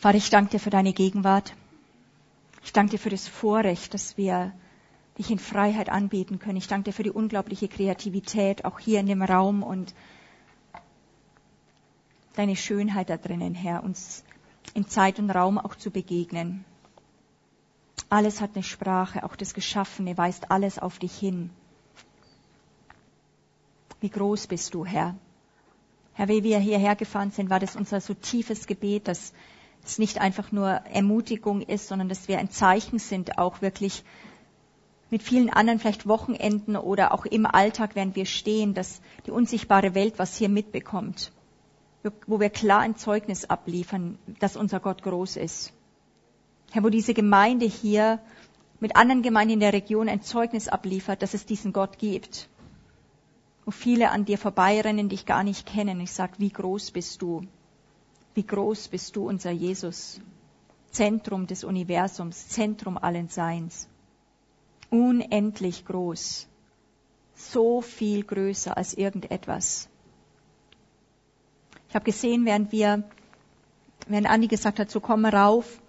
Vater, ich danke dir für deine Gegenwart. Ich danke dir für das Vorrecht, dass wir dich in Freiheit anbeten können. Ich danke dir für die unglaubliche Kreativität, auch hier in dem Raum und deine Schönheit da drinnen, Herr, uns in Zeit und Raum auch zu begegnen. Alles hat eine Sprache, auch das Geschaffene weist alles auf dich hin. Wie groß bist du, Herr. Herr, wie wir hierher gefahren sind, war das unser so tiefes Gebet, dass es nicht einfach nur Ermutigung ist, sondern dass wir ein Zeichen sind, auch wirklich mit vielen anderen vielleicht Wochenenden oder auch im Alltag, während wir stehen, dass die unsichtbare Welt was hier mitbekommt, wo wir klar ein Zeugnis abliefern, dass unser Gott groß ist. Herr, wo diese Gemeinde hier mit anderen Gemeinden in der Region ein Zeugnis abliefert, dass es diesen Gott gibt. Wo viele an dir vorbeirennen, dich gar nicht kennen. Ich sag, wie groß bist du? Wie groß bist du, unser Jesus? Zentrum des Universums, Zentrum allen Seins. Unendlich groß. So viel größer als irgendetwas. Ich habe gesehen, während wir, während Andi gesagt hat, so komm rauf,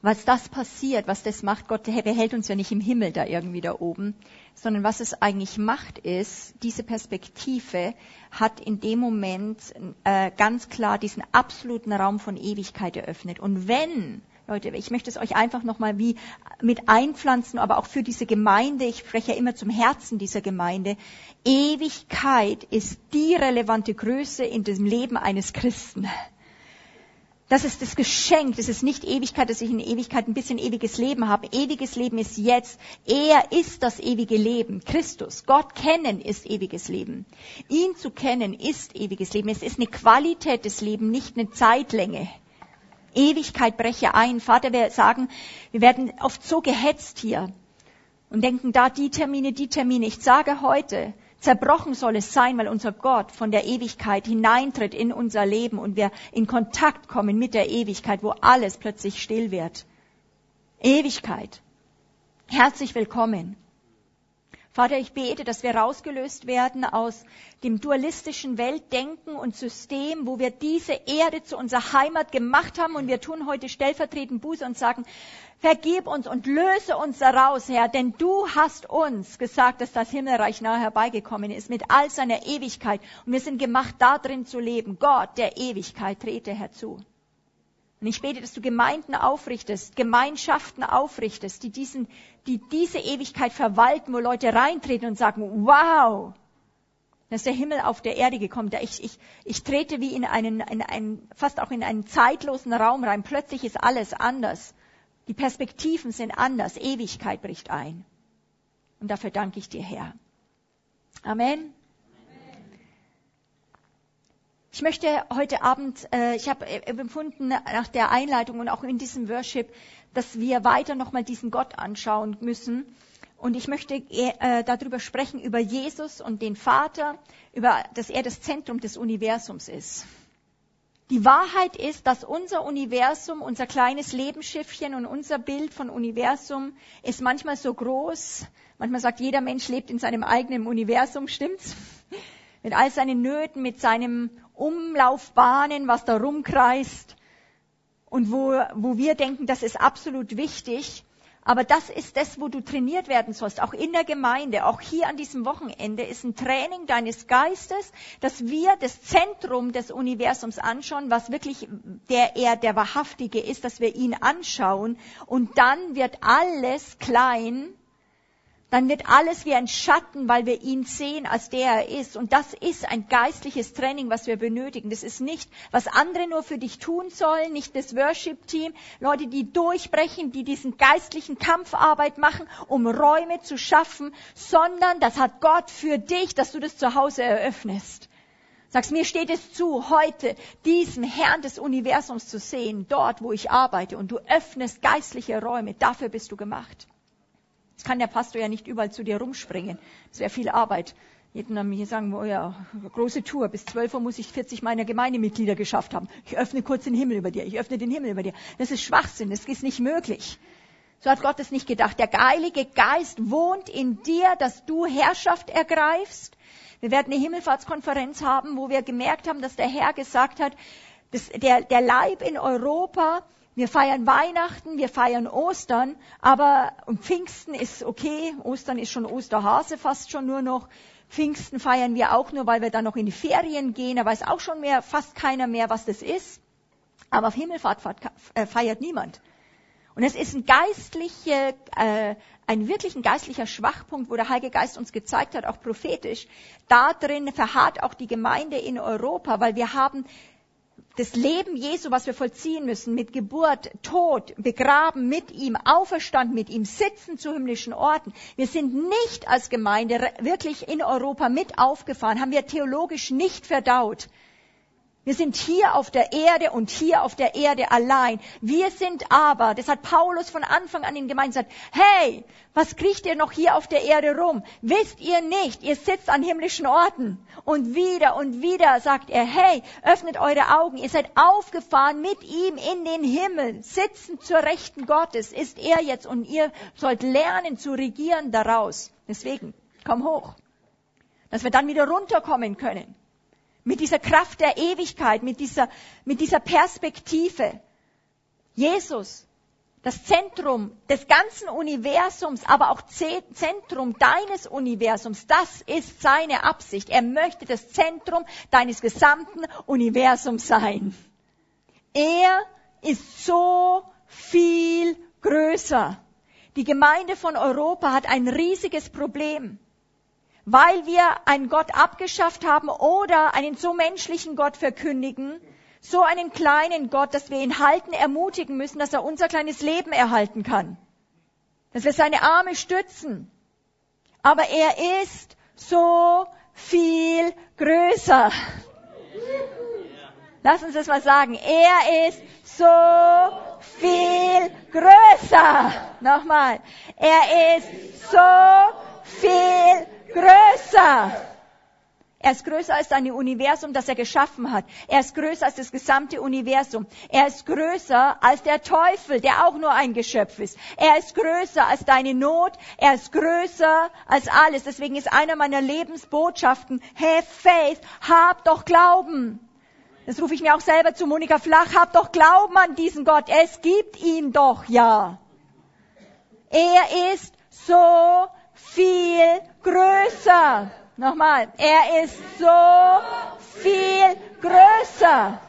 was das passiert, was das macht, Gott behält uns ja nicht im Himmel da irgendwie da oben, sondern was es eigentlich macht ist, diese Perspektive hat in dem Moment äh, ganz klar diesen absoluten Raum von Ewigkeit eröffnet. Und wenn, Leute, ich möchte es euch einfach nochmal wie mit einpflanzen, aber auch für diese Gemeinde, ich spreche ja immer zum Herzen dieser Gemeinde, Ewigkeit ist die relevante Größe in dem Leben eines Christen. Das ist das Geschenk, das ist nicht Ewigkeit, dass ich in Ewigkeit ein bisschen ewiges Leben habe. Ewiges Leben ist jetzt. Er ist das ewige Leben. Christus. Gott kennen ist ewiges Leben. Ihn zu kennen ist ewiges Leben. Es ist eine Qualität des Lebens, nicht eine Zeitlänge. Ewigkeit breche ein. Vater, wir sagen, wir werden oft so gehetzt hier und denken da die Termine, die Termine. Ich sage heute, Zerbrochen soll es sein, weil unser Gott von der Ewigkeit hineintritt in unser Leben und wir in Kontakt kommen mit der Ewigkeit, wo alles plötzlich still wird. Ewigkeit. Herzlich willkommen. Vater, ich bete, dass wir rausgelöst werden aus dem dualistischen Weltdenken und System, wo wir diese Erde zu unserer Heimat gemacht haben und wir tun heute stellvertretend Buße und sagen, vergib uns und löse uns daraus, Herr, denn du hast uns gesagt, dass das Himmelreich nahe herbeigekommen ist mit all seiner Ewigkeit und wir sind gemacht, da drin zu leben. Gott der Ewigkeit trete herzu. Und ich bete, dass du Gemeinden aufrichtest, Gemeinschaften aufrichtest, die, diesen, die diese Ewigkeit verwalten, wo Leute reintreten und sagen, wow, da ist der Himmel auf der Erde gekommen. Ich, ich, ich trete wie in einen, in einen, fast auch in einen zeitlosen Raum rein. Plötzlich ist alles anders. Die Perspektiven sind anders. Ewigkeit bricht ein. Und dafür danke ich dir, Herr. Amen. Ich möchte heute Abend, äh, ich habe äh, empfunden nach der Einleitung und auch in diesem Worship, dass wir weiter nochmal diesen Gott anschauen müssen. Und ich möchte äh, darüber sprechen, über Jesus und den Vater, über, dass er das Zentrum des Universums ist. Die Wahrheit ist, dass unser Universum, unser kleines Lebensschiffchen und unser Bild von Universum ist manchmal so groß. Manchmal sagt jeder Mensch lebt in seinem eigenen Universum, stimmt's? Mit all seinen Nöten, mit seinem Umlaufbahnen, was da rumkreist und wo, wo wir denken, das ist absolut wichtig. Aber das ist das, wo du trainiert werden sollst, auch in der Gemeinde, auch hier an diesem Wochenende ist ein Training deines Geistes, dass wir das Zentrum des Universums anschauen, was wirklich der er der Wahrhaftige ist, dass wir ihn anschauen und dann wird alles klein dann wird alles wie ein Schatten, weil wir ihn sehen, als der er ist. Und das ist ein geistliches Training, was wir benötigen. Das ist nicht, was andere nur für dich tun sollen, nicht das Worship-Team, Leute, die durchbrechen, die diesen geistlichen Kampfarbeit machen, um Räume zu schaffen, sondern das hat Gott für dich, dass du das zu Hause eröffnest. Sagst, mir steht es zu, heute diesen Herrn des Universums zu sehen, dort, wo ich arbeite, und du öffnest geistliche Räume. Dafür bist du gemacht. Jetzt kann der Pastor ja nicht überall zu dir rumspringen. Das wäre viel Arbeit. Jeden dann mir sagen, oh ja, große Tour. Bis 12 Uhr muss ich 40 meiner Gemeindemitglieder geschafft haben. Ich öffne kurz den Himmel über dir. Ich öffne den Himmel über dir. Das ist Schwachsinn. Das ist nicht möglich. So hat Gott es nicht gedacht. Der Heilige Geist wohnt in dir, dass du Herrschaft ergreifst. Wir werden eine Himmelfahrtskonferenz haben, wo wir gemerkt haben, dass der Herr gesagt hat, Das, der, der Leib in Europa, wir feiern Weihnachten, wir feiern Ostern, aber Pfingsten ist okay, Ostern ist schon Osterhase fast schon nur noch. Pfingsten feiern wir auch nur, weil wir dann noch in die Ferien gehen, da weiß auch schon mehr, fast keiner mehr, was das ist. Aber auf Himmelfahrt äh, feiert niemand. Und es ist ein geistliche, äh, ein wirklich ein geistlicher Schwachpunkt, wo der Heilige Geist uns gezeigt hat, auch prophetisch. Da drin verharrt auch die Gemeinde in Europa, weil wir haben das Leben Jesu, was wir vollziehen müssen, mit Geburt, Tod, begraben mit ihm, auferstanden mit ihm, sitzen zu himmlischen Orten. Wir sind nicht als Gemeinde wirklich in Europa mit aufgefahren, haben wir theologisch nicht verdaut. Wir sind hier auf der Erde und hier auf der Erde allein. Wir sind aber, das hat Paulus von Anfang an in Gemeinden gesagt, hey, was kriecht ihr noch hier auf der Erde rum? Wisst ihr nicht, ihr sitzt an himmlischen Orten. Und wieder und wieder sagt er, hey, öffnet eure Augen, ihr seid aufgefahren mit ihm in den Himmel, sitzen zur Rechten Gottes, ist er jetzt und ihr sollt lernen zu regieren daraus. Deswegen, komm hoch. Dass wir dann wieder runterkommen können mit dieser Kraft der Ewigkeit, mit dieser, mit dieser Perspektive. Jesus, das Zentrum des ganzen Universums, aber auch Zentrum deines Universums, das ist seine Absicht. Er möchte das Zentrum deines gesamten Universums sein. Er ist so viel größer. Die Gemeinde von Europa hat ein riesiges Problem weil wir einen Gott abgeschafft haben oder einen so menschlichen Gott verkündigen, so einen kleinen Gott, dass wir ihn halten, ermutigen müssen, dass er unser kleines Leben erhalten kann. Dass wir seine Arme stützen. Aber er ist so viel größer. Lass uns das mal sagen. Er ist so viel größer. Nochmal. Er ist so viel größer. Er ist größer als dein Universum, das er geschaffen hat. Er ist größer als das gesamte Universum. Er ist größer als der Teufel, der auch nur ein Geschöpf ist. Er ist größer als deine Not. Er ist größer als alles. Deswegen ist einer meiner Lebensbotschaften, have faith, hab doch Glauben. Das rufe ich mir auch selber zu Monika Flach, hab doch Glauben an diesen Gott. Es gibt ihn doch, ja. Er ist so viel größer. Nochmal, er ist so viel größer.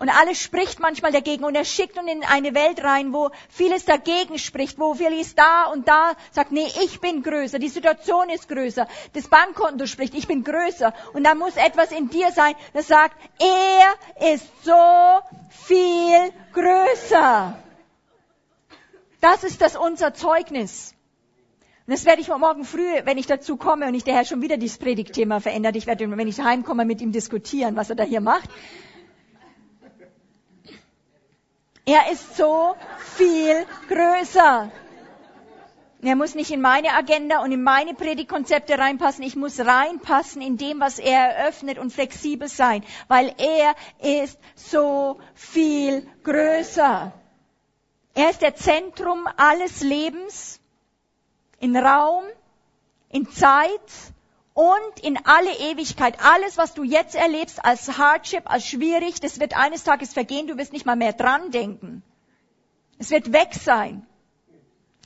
Und alles spricht manchmal dagegen und er schickt uns in eine Welt rein, wo vieles dagegen spricht, wo vieles da und da sagt, nee, ich bin größer, die Situation ist größer, das Bankkonto spricht, ich bin größer. Und da muss etwas in dir sein, das sagt, er ist so viel größer. Das ist das unser Zeugnis. Und das werde ich morgen früh, wenn ich dazu komme und ich der Herr schon wieder dieses Predigtthema verändert, ich werde, wenn ich heimkomme, mit ihm diskutieren, was er da hier macht. Er ist so viel größer. Er muss nicht in meine Agenda und in meine Predigtkonzepte reinpassen. Ich muss reinpassen in dem, was er eröffnet und flexibel sein, weil er ist so viel größer. Er ist der Zentrum alles Lebens in Raum, in Zeit und in alle Ewigkeit. Alles, was du jetzt erlebst als Hardship, als schwierig, das wird eines Tages vergehen, du wirst nicht mal mehr dran denken. Es wird weg sein.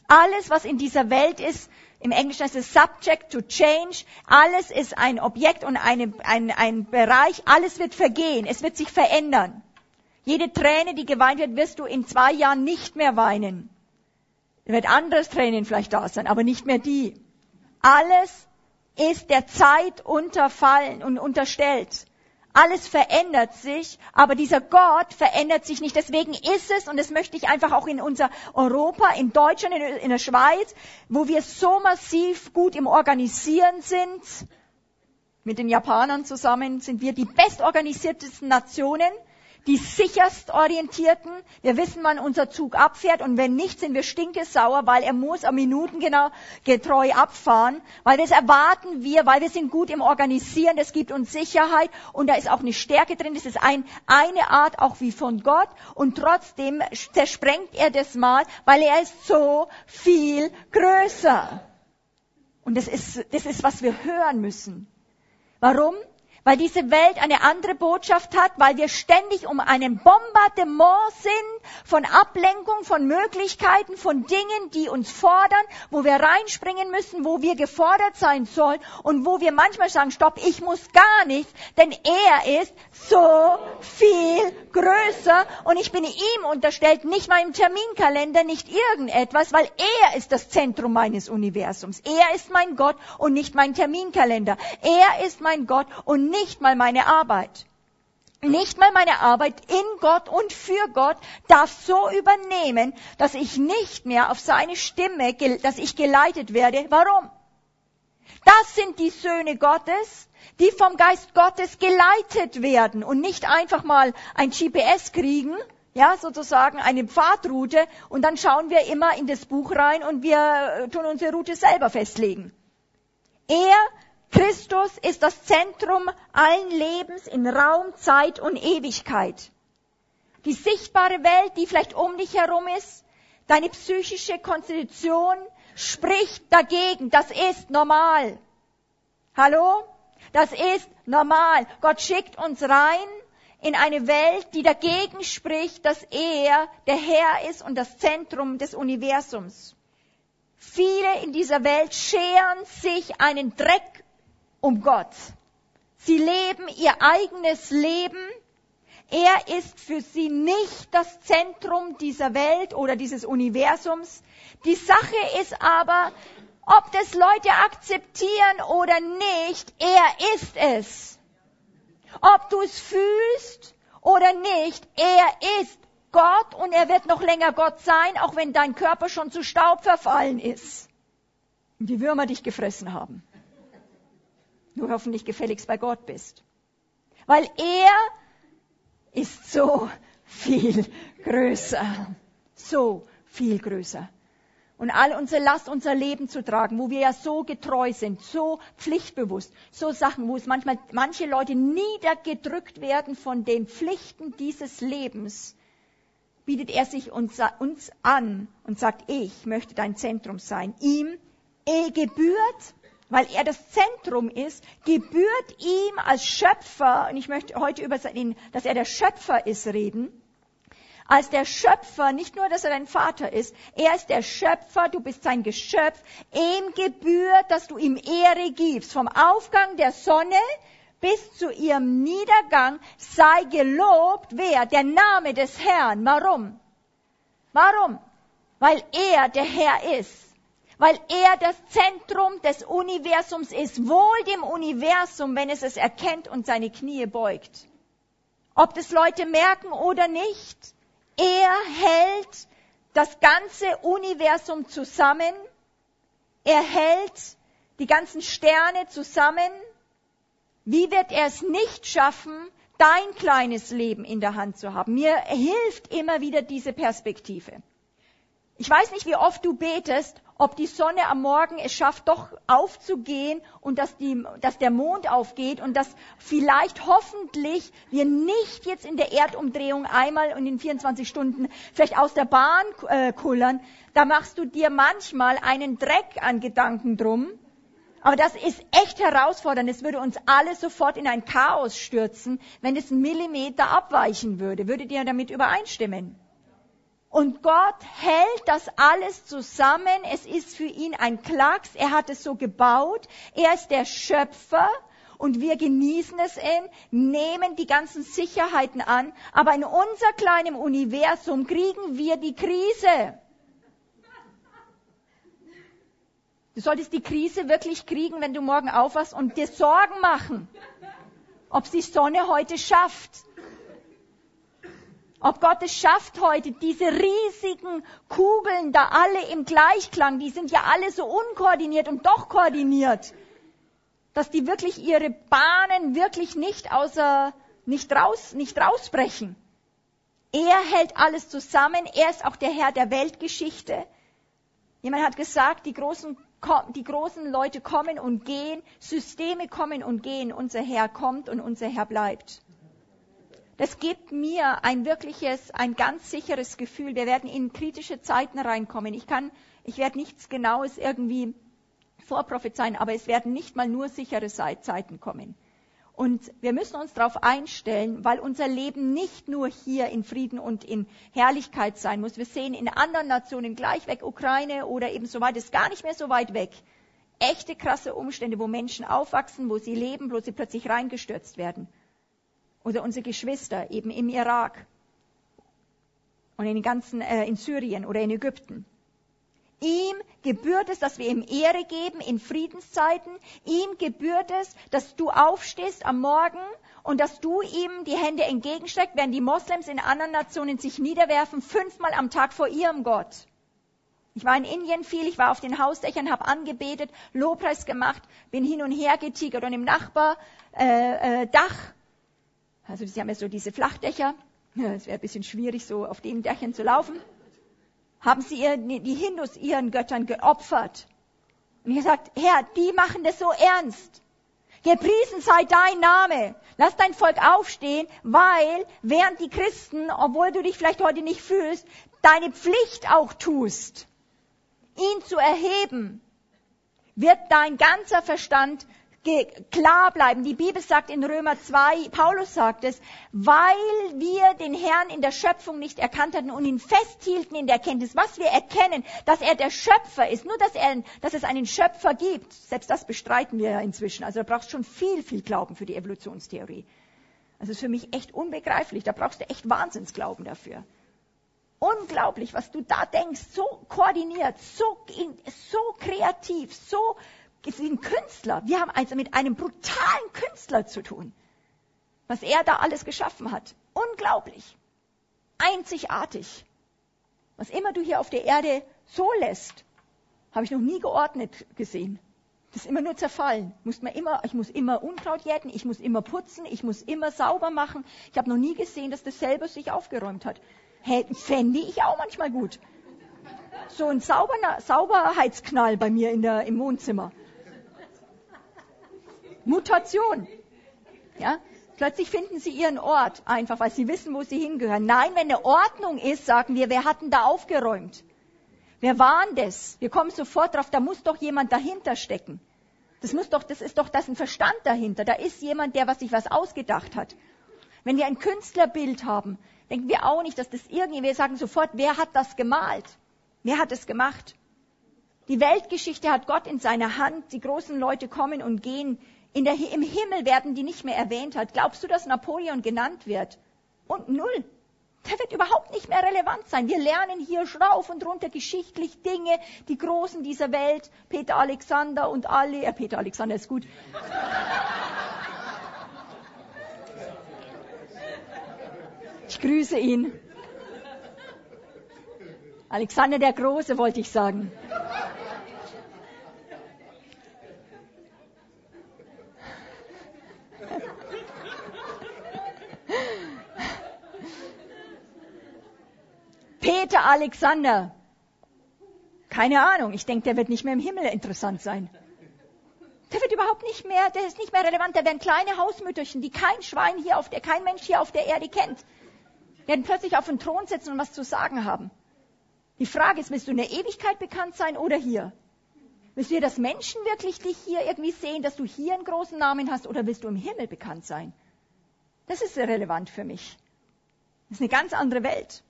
Alles, was in dieser Welt ist, im Englischen ist es subject to change. Alles ist ein Objekt und eine, ein, ein Bereich. Alles wird vergehen. Es wird sich verändern. Jede Träne, die geweint wird, wirst du in zwei Jahren nicht mehr weinen. Wird anderes Tränen vielleicht da sein, aber nicht mehr die. Alles ist der Zeit unterfallen und unterstellt. Alles verändert sich, aber dieser Gott verändert sich nicht. Deswegen ist es, und das möchte ich einfach auch in unser Europa, in Deutschland, in der Schweiz, wo wir so massiv gut im Organisieren sind, mit den Japanern zusammen sind wir die bestorganisiertesten Nationen die sicherst orientierten. Wir wissen, wann unser Zug abfährt und wenn nicht, sind wir stinkesauer, weil er muss am Minuten genau getreu abfahren, weil das erwarten wir, weil wir sind gut im Organisieren, das gibt uns Sicherheit und da ist auch eine Stärke drin, das ist ein, eine Art auch wie von Gott und trotzdem zersprengt er das mal, weil er ist so viel größer. Und das ist, das ist, was wir hören müssen. Warum? Weil diese Welt eine andere Botschaft hat, weil wir ständig um einen Bombardement sind von Ablenkung, von Möglichkeiten, von Dingen, die uns fordern, wo wir reinspringen müssen, wo wir gefordert sein sollen und wo wir manchmal sagen, stopp, ich muss gar nichts, denn er ist so viel größer und ich bin ihm unterstellt, nicht meinem Terminkalender, nicht irgendetwas, weil er ist das Zentrum meines Universums. Er ist mein Gott und nicht mein Terminkalender. Er ist mein Gott und nicht mal meine Arbeit. Nicht mal meine Arbeit in Gott und für Gott darf so übernehmen, dass ich nicht mehr auf seine Stimme, dass ich geleitet werde. Warum? Das sind die Söhne Gottes, die vom Geist Gottes geleitet werden und nicht einfach mal ein GPS kriegen, ja, sozusagen eine Pfadroute und dann schauen wir immer in das Buch rein und wir äh, tun unsere Route selber festlegen. Er Christus ist das Zentrum allen Lebens in Raum, Zeit und Ewigkeit. Die sichtbare Welt, die vielleicht um dich herum ist, deine psychische Konstitution spricht dagegen. Das ist normal. Hallo? Das ist normal. Gott schickt uns rein in eine Welt, die dagegen spricht, dass er der Herr ist und das Zentrum des Universums. Viele in dieser Welt scheren sich einen Dreck um Gott. Sie leben ihr eigenes Leben. Er ist für sie nicht das Zentrum dieser Welt oder dieses Universums. Die Sache ist aber, ob das Leute akzeptieren oder nicht, er ist es. Ob du es fühlst oder nicht, er ist Gott und er wird noch länger Gott sein, auch wenn dein Körper schon zu Staub verfallen ist und die Würmer dich gefressen haben nur hoffentlich gefälligst bei Gott bist. Weil er ist so viel größer. So viel größer. Und all unsere Last, unser Leben zu tragen, wo wir ja so getreu sind, so pflichtbewusst, so Sachen, wo es manchmal manche Leute niedergedrückt werden von den Pflichten dieses Lebens, bietet er sich uns, uns an und sagt, ich möchte dein Zentrum sein. Ihm eh gebührt weil er das Zentrum ist, gebührt ihm als Schöpfer, und ich möchte heute über ihn, dass er der Schöpfer ist, reden, als der Schöpfer, nicht nur, dass er dein Vater ist, er ist der Schöpfer, du bist sein Geschöpf, ihm gebührt, dass du ihm Ehre gibst. Vom Aufgang der Sonne bis zu ihrem Niedergang sei gelobt, wer? Der Name des Herrn. Warum? Warum? Weil er der Herr ist weil er das Zentrum des Universums ist, wohl dem Universum, wenn es es erkennt und seine Knie beugt. Ob das Leute merken oder nicht, er hält das ganze Universum zusammen, er hält die ganzen Sterne zusammen. Wie wird er es nicht schaffen, dein kleines Leben in der Hand zu haben? Mir hilft immer wieder diese Perspektive. Ich weiß nicht, wie oft du betest, ob die Sonne am Morgen es schafft, doch aufzugehen und dass, die, dass der Mond aufgeht und dass vielleicht hoffentlich wir nicht jetzt in der Erdumdrehung einmal und in 24 Stunden vielleicht aus der Bahn äh, kullern. Da machst du dir manchmal einen Dreck an Gedanken drum. Aber das ist echt herausfordernd. Es würde uns alle sofort in ein Chaos stürzen, wenn es einen Millimeter abweichen würde. Würdet ihr damit übereinstimmen? Und Gott hält das alles zusammen. Es ist für ihn ein Klacks. Er hat es so gebaut. Er ist der Schöpfer. Und wir genießen es in, nehmen die ganzen Sicherheiten an. Aber in unser kleinem Universum kriegen wir die Krise. Du solltest die Krise wirklich kriegen, wenn du morgen aufwachst und dir Sorgen machen, ob es die Sonne heute schafft ob Gott es schafft heute, diese riesigen Kugeln da alle im Gleichklang, die sind ja alle so unkoordiniert und doch koordiniert, dass die wirklich ihre Bahnen wirklich nicht außer, nicht raus, nicht rausbrechen. Er hält alles zusammen. Er ist auch der Herr der Weltgeschichte. Jemand hat gesagt, die großen, die großen Leute kommen und gehen, Systeme kommen und gehen, unser Herr kommt und unser Herr bleibt. Das gibt mir ein wirkliches, ein ganz sicheres Gefühl. Wir werden in kritische Zeiten reinkommen. Ich kann, ich werde nichts Genaues irgendwie vorprophezeien, aber es werden nicht mal nur sichere Zeiten kommen. Und wir müssen uns darauf einstellen, weil unser Leben nicht nur hier in Frieden und in Herrlichkeit sein muss. Wir sehen in anderen Nationen gleich weg, Ukraine oder eben so weit, ist gar nicht mehr so weit weg. Echte krasse Umstände, wo Menschen aufwachsen, wo sie leben, wo sie plötzlich reingestürzt werden. Oder unsere Geschwister eben im Irak und in den ganzen, äh, in Syrien oder in Ägypten. Ihm gebührt es, dass wir ihm Ehre geben in Friedenszeiten. Ihm gebührt es, dass du aufstehst am Morgen und dass du ihm die Hände entgegenstreckst, während die Moslems in anderen Nationen sich niederwerfen, fünfmal am Tag vor ihrem Gott. Ich war in Indien viel, ich war auf den Hausdächern, habe angebetet, Lobpreis gemacht, bin hin und her getigert und im Nachbardach, äh, äh, Dach, also sie haben ja so diese Flachdächer, es wäre ein bisschen schwierig, so auf den Dächern zu laufen haben sie ihr, die Hindus ihren Göttern geopfert. Und ich gesagt, Herr, die machen das so ernst. Gepriesen sei dein Name. Lass dein Volk aufstehen, weil während die Christen, obwohl du dich vielleicht heute nicht fühlst, deine Pflicht auch tust, ihn zu erheben, wird dein ganzer Verstand klar bleiben. Die Bibel sagt in Römer 2, Paulus sagt es, weil wir den Herrn in der Schöpfung nicht erkannt hatten und ihn festhielten in der Erkenntnis, was wir erkennen, dass er der Schöpfer ist, nur dass, er, dass es einen Schöpfer gibt. Selbst das bestreiten wir ja inzwischen. Also da brauchst du schon viel, viel Glauben für die Evolutionstheorie. Also das ist für mich echt unbegreiflich. Da brauchst du echt Wahnsinnsglauben dafür. Unglaublich, was du da denkst, so koordiniert, so, so kreativ, so ist wie ein Künstler. Wir haben also mit einem brutalen Künstler zu tun. Was er da alles geschaffen hat. Unglaublich. Einzigartig. Was immer du hier auf der Erde so lässt, habe ich noch nie geordnet gesehen. Das ist immer nur zerfallen. Muss man immer, ich muss immer Unkraut jäten, ich muss immer putzen, ich muss immer sauber machen. Ich habe noch nie gesehen, dass das selber sich aufgeräumt hat. Fände ich auch manchmal gut. So ein Sauber Sauberheitsknall bei mir in der, im Wohnzimmer. Mutation. Ja? Plötzlich finden sie ihren Ort, einfach weil sie wissen, wo sie hingehören. Nein, wenn eine Ordnung ist, sagen wir, wer hat denn da aufgeräumt? Wer war denn das? Wir kommen sofort drauf, da muss doch jemand dahinter stecken. Das muss doch, das ist doch, das ein Verstand dahinter. Da ist jemand, der was sich was ausgedacht hat. Wenn wir ein Künstlerbild haben, denken wir auch nicht, dass das irgendwie, wir sagen sofort, wer hat das gemalt? Wer hat es gemacht? Die Weltgeschichte hat Gott in seiner Hand. Die großen Leute kommen und gehen. In der, Im Himmel werden die nicht mehr erwähnt hat. Glaubst du, dass Napoleon genannt wird? Und null. Der wird überhaupt nicht mehr relevant sein. Wir lernen hier schrauf und runter geschichtlich Dinge, die Großen dieser Welt, Peter Alexander und alle, äh, Peter Alexander ist gut. Ich grüße ihn. Alexander der Große wollte ich sagen. Peter Alexander. Keine Ahnung, ich denke, der wird nicht mehr im Himmel interessant sein. Der wird überhaupt nicht mehr, der ist nicht mehr relevant. Der werden kleine Hausmütterchen, die kein Schwein hier auf der, kein Mensch hier auf der Erde kennt, werden plötzlich auf den Thron sitzen und was zu sagen haben. Die Frage ist, willst du in der Ewigkeit bekannt sein oder hier? Willst du, dass Menschen wirklich dich hier irgendwie sehen, dass du hier einen großen Namen hast oder willst du im Himmel bekannt sein? Das ist relevant für mich. Das ist eine ganz andere Welt.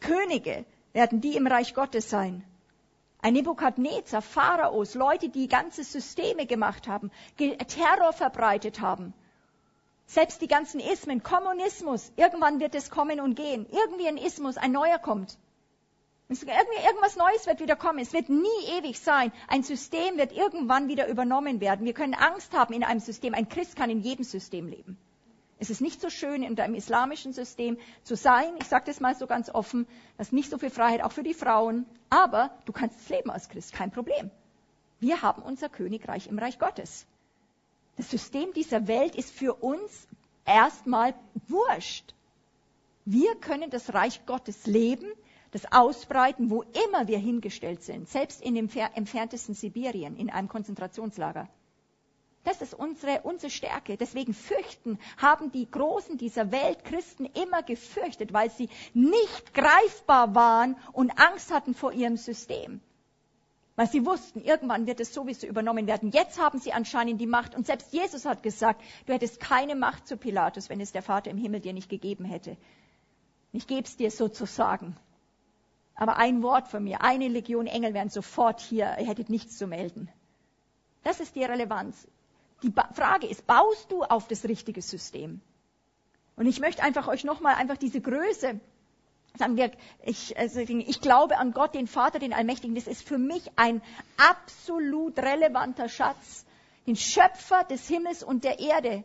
Könige werden die im Reich Gottes sein. Ein Nebukadnezar, Pharaos, Leute, die ganze Systeme gemacht haben, Terror verbreitet haben. Selbst die ganzen Ismen, Kommunismus, irgendwann wird es kommen und gehen. Irgendwie ein Ismus, ein neuer kommt. Irgendwie irgendwas Neues wird wieder kommen. Es wird nie ewig sein. Ein System wird irgendwann wieder übernommen werden. Wir können Angst haben in einem System. Ein Christ kann in jedem System leben. Es ist nicht so schön, in einem islamischen System zu sein. Ich sage das mal so ganz offen. Das ist nicht so viel Freiheit, auch für die Frauen. Aber du kannst es leben als Christ, kein Problem. Wir haben unser Königreich im Reich Gottes. Das System dieser Welt ist für uns erstmal wurscht. Wir können das Reich Gottes leben, das ausbreiten, wo immer wir hingestellt sind, selbst in dem entferntesten Sibirien, in einem Konzentrationslager. Das ist unsere, unsere Stärke. Deswegen fürchten, haben die Großen dieser Welt Christen immer gefürchtet, weil sie nicht greifbar waren und Angst hatten vor ihrem System. Weil sie wussten, irgendwann wird es sowieso übernommen werden. Jetzt haben sie anscheinend die Macht. Und selbst Jesus hat gesagt, du hättest keine Macht zu Pilatus, wenn es der Vater im Himmel dir nicht gegeben hätte. Ich gebe es dir sozusagen. Aber ein Wort von mir, eine Legion Engel wären sofort hier, ihr hättet nichts zu melden. Das ist die Relevanz. Die Frage ist, baust du auf das richtige System? Und ich möchte einfach euch nochmal einfach diese Größe sagen wir, ich, also ich glaube an Gott, den Vater, den Allmächtigen. Das ist für mich ein absolut relevanter Schatz. Den Schöpfer des Himmels und der Erde.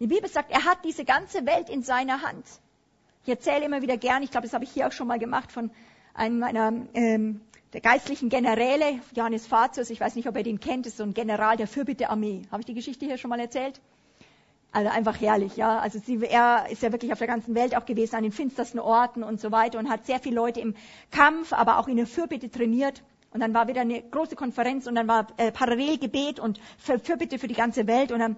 Die Bibel sagt, er hat diese ganze Welt in seiner Hand. Ich erzähle immer wieder gern, ich glaube, das habe ich hier auch schon mal gemacht von einem meiner ähm, der geistlichen Generäle, Johannes Fazus, ich weiß nicht, ob ihr den kennt, ist so ein General der Fürbitte-Armee. Habe ich die Geschichte hier schon mal erzählt? Also einfach herrlich, ja. Also sie, er ist ja wirklich auf der ganzen Welt auch gewesen, an den finstersten Orten und so weiter und hat sehr viele Leute im Kampf, aber auch in der Fürbitte trainiert. Und dann war wieder eine große Konferenz und dann war äh, parallel Gebet und Fürbitte für die ganze Welt und dann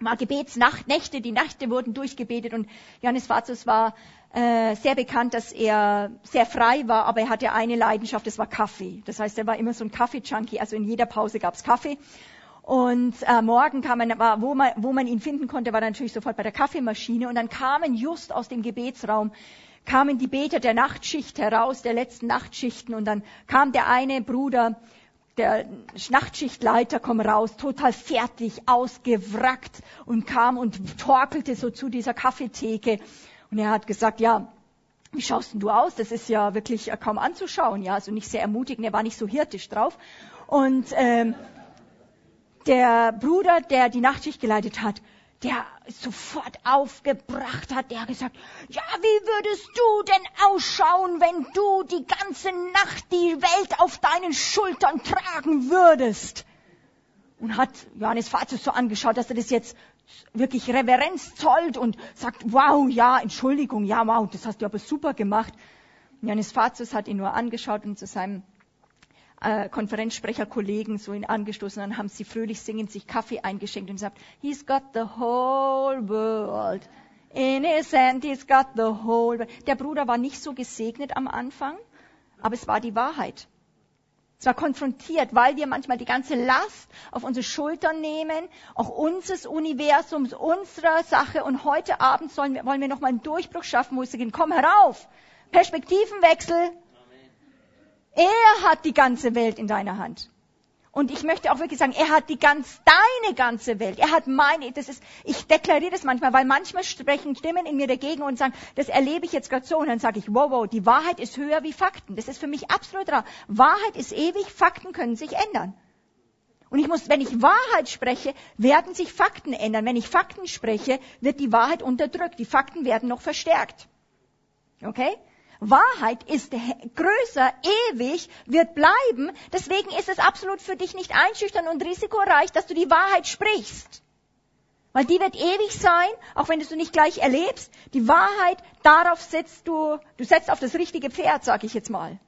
war Gebetsnächte, die Nächte wurden durchgebetet und Johannes Vazus war äh, sehr bekannt, dass er sehr frei war, aber er hatte eine Leidenschaft, das war Kaffee. Das heißt, er war immer so ein Kaffee-Junkie, also in jeder Pause gab's Kaffee. Und äh, morgen kam man, war, wo man, wo man ihn finden konnte, war natürlich sofort bei der Kaffeemaschine. Und dann kamen just aus dem Gebetsraum kamen die Beter der Nachtschicht heraus, der letzten Nachtschichten. Und dann kam der eine Bruder, der Nachtschichtleiter, kom raus, total fertig, ausgewrackt und kam und torkelte so zu dieser Kaffeetheke. Und er hat gesagt, ja, wie schaust denn du aus? Das ist ja wirklich kaum anzuschauen, ja, also nicht sehr ermutigend. Er war nicht so hirtisch drauf. Und ähm, der Bruder, der die Nachtschicht geleitet hat, der sofort aufgebracht hat, der gesagt, ja, wie würdest du denn ausschauen, wenn du die ganze Nacht die Welt auf deinen Schultern tragen würdest? Und hat Johannes Vater so angeschaut, dass er das jetzt wirklich Reverenz zollt und sagt, wow, ja, Entschuldigung, ja, wow, das hast du aber super gemacht. Johannes Vater hat ihn nur angeschaut und zu seinem äh, Konferenzsprecherkollegen so ihn angestoßen, dann haben sie fröhlich singend sich Kaffee eingeschenkt und gesagt, he's got the whole world in his hand, he's got the whole world. Der Bruder war nicht so gesegnet am Anfang, aber es war die Wahrheit. Es war konfrontiert, weil wir manchmal die ganze Last auf unsere Schultern nehmen, auch unseres Universums, unserer Sache. Und heute Abend sollen wollen wir nochmal einen Durchbruch schaffen, wo es gehen, komm herauf, Perspektivenwechsel, er hat die ganze Welt in deiner Hand. Und ich möchte auch wirklich sagen, er hat die ganz, deine ganze Welt. Er hat meine, das ist, ich deklariere das manchmal, weil manchmal sprechen Stimmen in mir dagegen und sagen, das erlebe ich jetzt gerade so. Und dann sage ich, wow, wow, die Wahrheit ist höher wie Fakten. Das ist für mich absolut wahr. Wahrheit ist ewig, Fakten können sich ändern. Und ich muss, wenn ich Wahrheit spreche, werden sich Fakten ändern. Wenn ich Fakten spreche, wird die Wahrheit unterdrückt. Die Fakten werden noch verstärkt. Okay? Wahrheit ist größer, ewig, wird bleiben. Deswegen ist es absolut für dich nicht einschüchtern und risikoreich, dass du die Wahrheit sprichst. Weil die wird ewig sein, auch wenn du es nicht gleich erlebst. Die Wahrheit, darauf setzt du, du setzt auf das richtige Pferd, sag ich jetzt mal.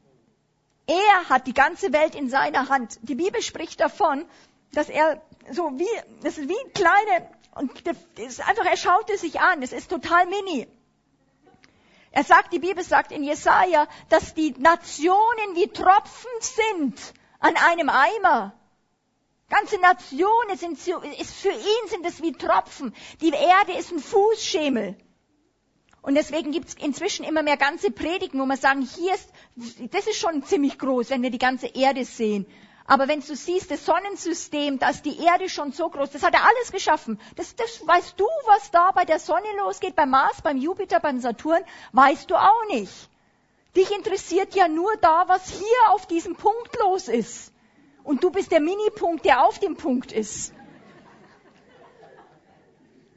Er hat die ganze Welt in seiner Hand. Die Bibel spricht davon, dass er so wie, das ist wie ein kleine, und das ist einfach, er schaut es sich an, es ist total mini. Er sagt, die Bibel sagt in Jesaja, dass die Nationen wie Tropfen sind an einem Eimer. Ganze Nationen sind, ist für ihn sind es wie Tropfen. Die Erde ist ein Fußschemel. Und deswegen gibt es inzwischen immer mehr ganze Predigten, wo man sagen, hier ist, das ist schon ziemlich groß, wenn wir die ganze Erde sehen. Aber wenn du siehst, das Sonnensystem, da ist die Erde schon so groß, das hat er alles geschaffen. Das, das weißt du, was da bei der Sonne losgeht, beim Mars, beim Jupiter, beim Saturn, weißt du auch nicht. Dich interessiert ja nur da, was hier auf diesem Punkt los ist. Und du bist der Minipunkt, der auf dem Punkt ist.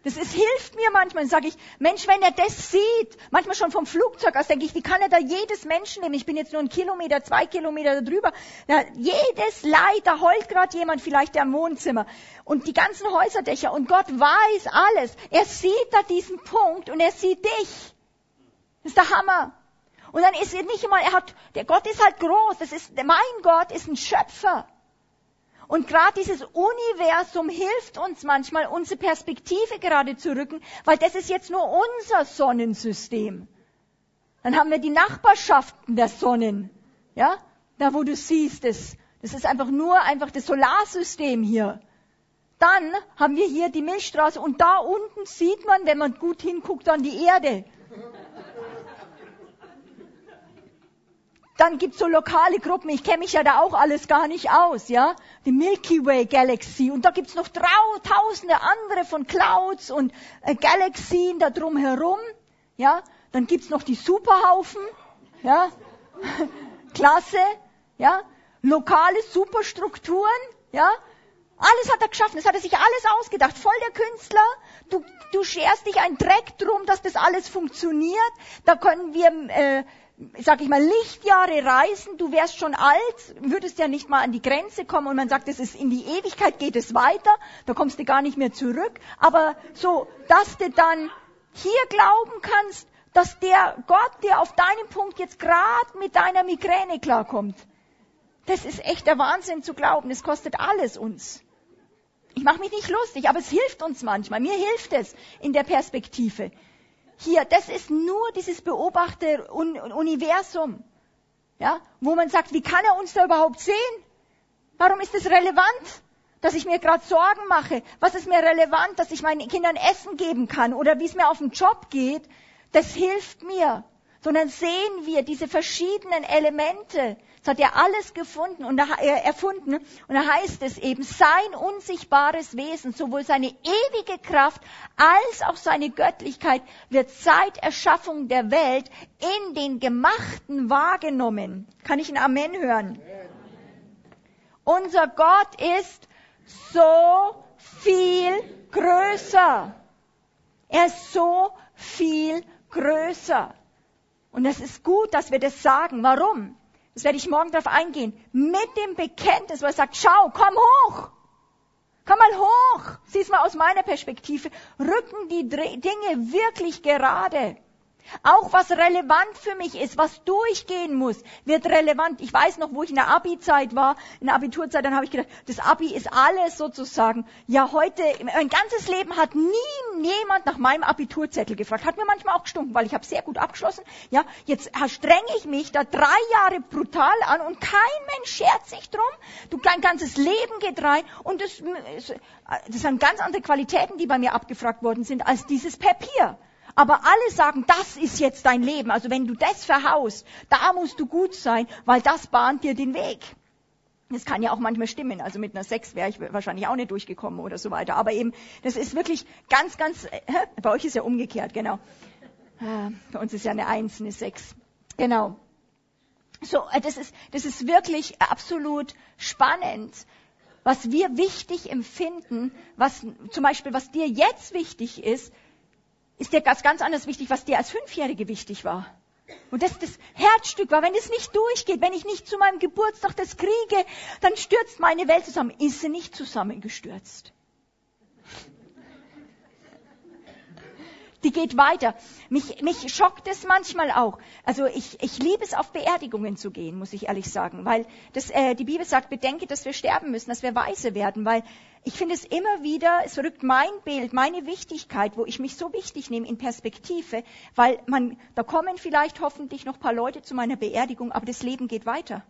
Das ist, hilft mir manchmal. Sage ich, Mensch, wenn er das sieht, manchmal schon vom Flugzeug aus, denke ich, wie kann er da jedes Menschen nehmen? Ich bin jetzt nur einen Kilometer, zwei Kilometer drüber. Na, jedes Leid, da heult gerade jemand, vielleicht der im Wohnzimmer. Und die ganzen Häuserdächer. Und Gott weiß alles. Er sieht da diesen Punkt und er sieht dich. Das ist der Hammer. Und dann ist er nicht einmal, er hat, der Gott ist halt groß. Das ist, mein Gott ist ein Schöpfer. Und gerade dieses Universum hilft uns manchmal, unsere Perspektive gerade zu rücken, weil das ist jetzt nur unser Sonnensystem. Dann haben wir die Nachbarschaften der Sonnen, ja, da wo du siehst, das, Das ist einfach nur einfach das Solarsystem hier. Dann haben wir hier die Milchstraße und da unten sieht man, wenn man gut hinguckt, dann die Erde. Dann gibt's so lokale Gruppen, ich kenne mich ja da auch alles gar nicht aus, ja. Die Milky Way Galaxy und da gibt's noch tausende andere von Clouds und äh, Galaxien da drum herum, ja. Dann gibt's noch die Superhaufen, ja. Klasse, ja. Lokale Superstrukturen, ja. Alles hat er geschaffen, das hat er sich alles ausgedacht, voll der Künstler. Du, du scherst dich ein Dreck drum, dass das alles funktioniert. Da können wir äh, sag ich mal, Lichtjahre reisen, du wärst schon alt, würdest ja nicht mal an die Grenze kommen und man sagt, es ist in die Ewigkeit geht es weiter, da kommst du gar nicht mehr zurück, aber so, dass du dann hier glauben kannst, dass der Gott, der auf deinem Punkt jetzt gerade mit deiner Migräne klarkommt, das ist echt der Wahnsinn zu glauben, das kostet alles uns. Ich mache mich nicht lustig, aber es hilft uns manchmal. Mir hilft es in der Perspektive hier, das ist nur dieses Beobachteruniversum, ja, wo man sagt, wie kann er uns da überhaupt sehen? Warum ist es relevant, dass ich mir gerade Sorgen mache? Was ist mir relevant, dass ich meinen Kindern Essen geben kann oder wie es mir auf dem Job geht? Das hilft mir. Sondern sehen wir diese verschiedenen Elemente, das hat er alles gefunden und äh, erfunden. Und da heißt es eben, sein unsichtbares Wesen, sowohl seine ewige Kraft als auch seine Göttlichkeit wird seit Erschaffung der Welt in den Gemachten wahrgenommen. Kann ich ein Amen hören? Unser Gott ist so viel größer. Er ist so viel größer. Und es ist gut, dass wir das sagen. Warum? das werde ich morgen darauf eingehen, mit dem Bekenntnis, wo er sagt, schau, komm hoch, komm mal hoch, sieh's mal aus meiner Perspektive, rücken die Dinge wirklich gerade. Auch was relevant für mich ist, was durchgehen muss, wird relevant. Ich weiß noch, wo ich in der Abi-Zeit war, in der Abiturzeit, dann habe ich gedacht, das Abi ist alles sozusagen. Ja, heute, mein ganzes Leben hat nie jemand nach meinem Abiturzettel gefragt. Hat mir manchmal auch gestunken, weil ich habe sehr gut abgeschlossen. Ja, jetzt strenge ich mich da drei Jahre brutal an und kein Mensch schert sich drum. Du, dein ganzes Leben geht rein und das, das sind ganz andere Qualitäten, die bei mir abgefragt worden sind, als dieses Papier. Aber alle sagen, das ist jetzt dein Leben. Also wenn du das verhaust, da musst du gut sein, weil das bahnt dir den Weg. Das kann ja auch manchmal stimmen. Also mit einer Sechs wäre ich wahrscheinlich auch nicht durchgekommen oder so weiter. Aber eben, das ist wirklich ganz, ganz, äh, bei euch ist ja umgekehrt, genau. Äh, bei uns ist ja eine Eins, eine Sechs. Genau. So, äh, das ist, das ist wirklich absolut spannend, was wir wichtig empfinden, was zum Beispiel, was dir jetzt wichtig ist, ist dir ganz, ganz anders wichtig, was dir als Fünfjährige wichtig war. Und das das Herzstück war, wenn es nicht durchgeht, wenn ich nicht zu meinem Geburtstag das kriege, dann stürzt meine Welt zusammen. Ist sie nicht zusammengestürzt? Die geht weiter. Mich, mich schockt es manchmal auch. Also ich, ich liebe es, auf Beerdigungen zu gehen, muss ich ehrlich sagen, weil das, äh, die Bibel sagt, bedenke, dass wir sterben müssen, dass wir weise werden, weil ich finde es immer wieder, es rückt mein Bild, meine Wichtigkeit, wo ich mich so wichtig nehme in Perspektive, weil man, da kommen vielleicht hoffentlich noch ein paar Leute zu meiner Beerdigung, aber das Leben geht weiter.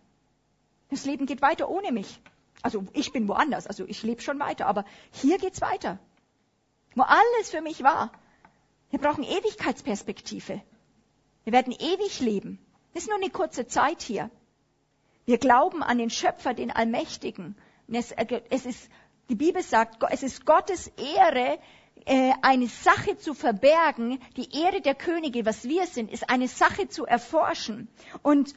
Das Leben geht weiter ohne mich. Also ich bin woanders, also ich lebe schon weiter, aber hier geht's weiter. Wo alles für mich war. Wir brauchen Ewigkeitsperspektive. Wir werden ewig leben. Das ist nur eine kurze Zeit hier. Wir glauben an den Schöpfer, den Allmächtigen. Es, äh, es, ist, die Bibel sagt, es ist Gottes Ehre, äh, eine Sache zu verbergen. Die Ehre der Könige, was wir sind, ist eine Sache zu erforschen. Und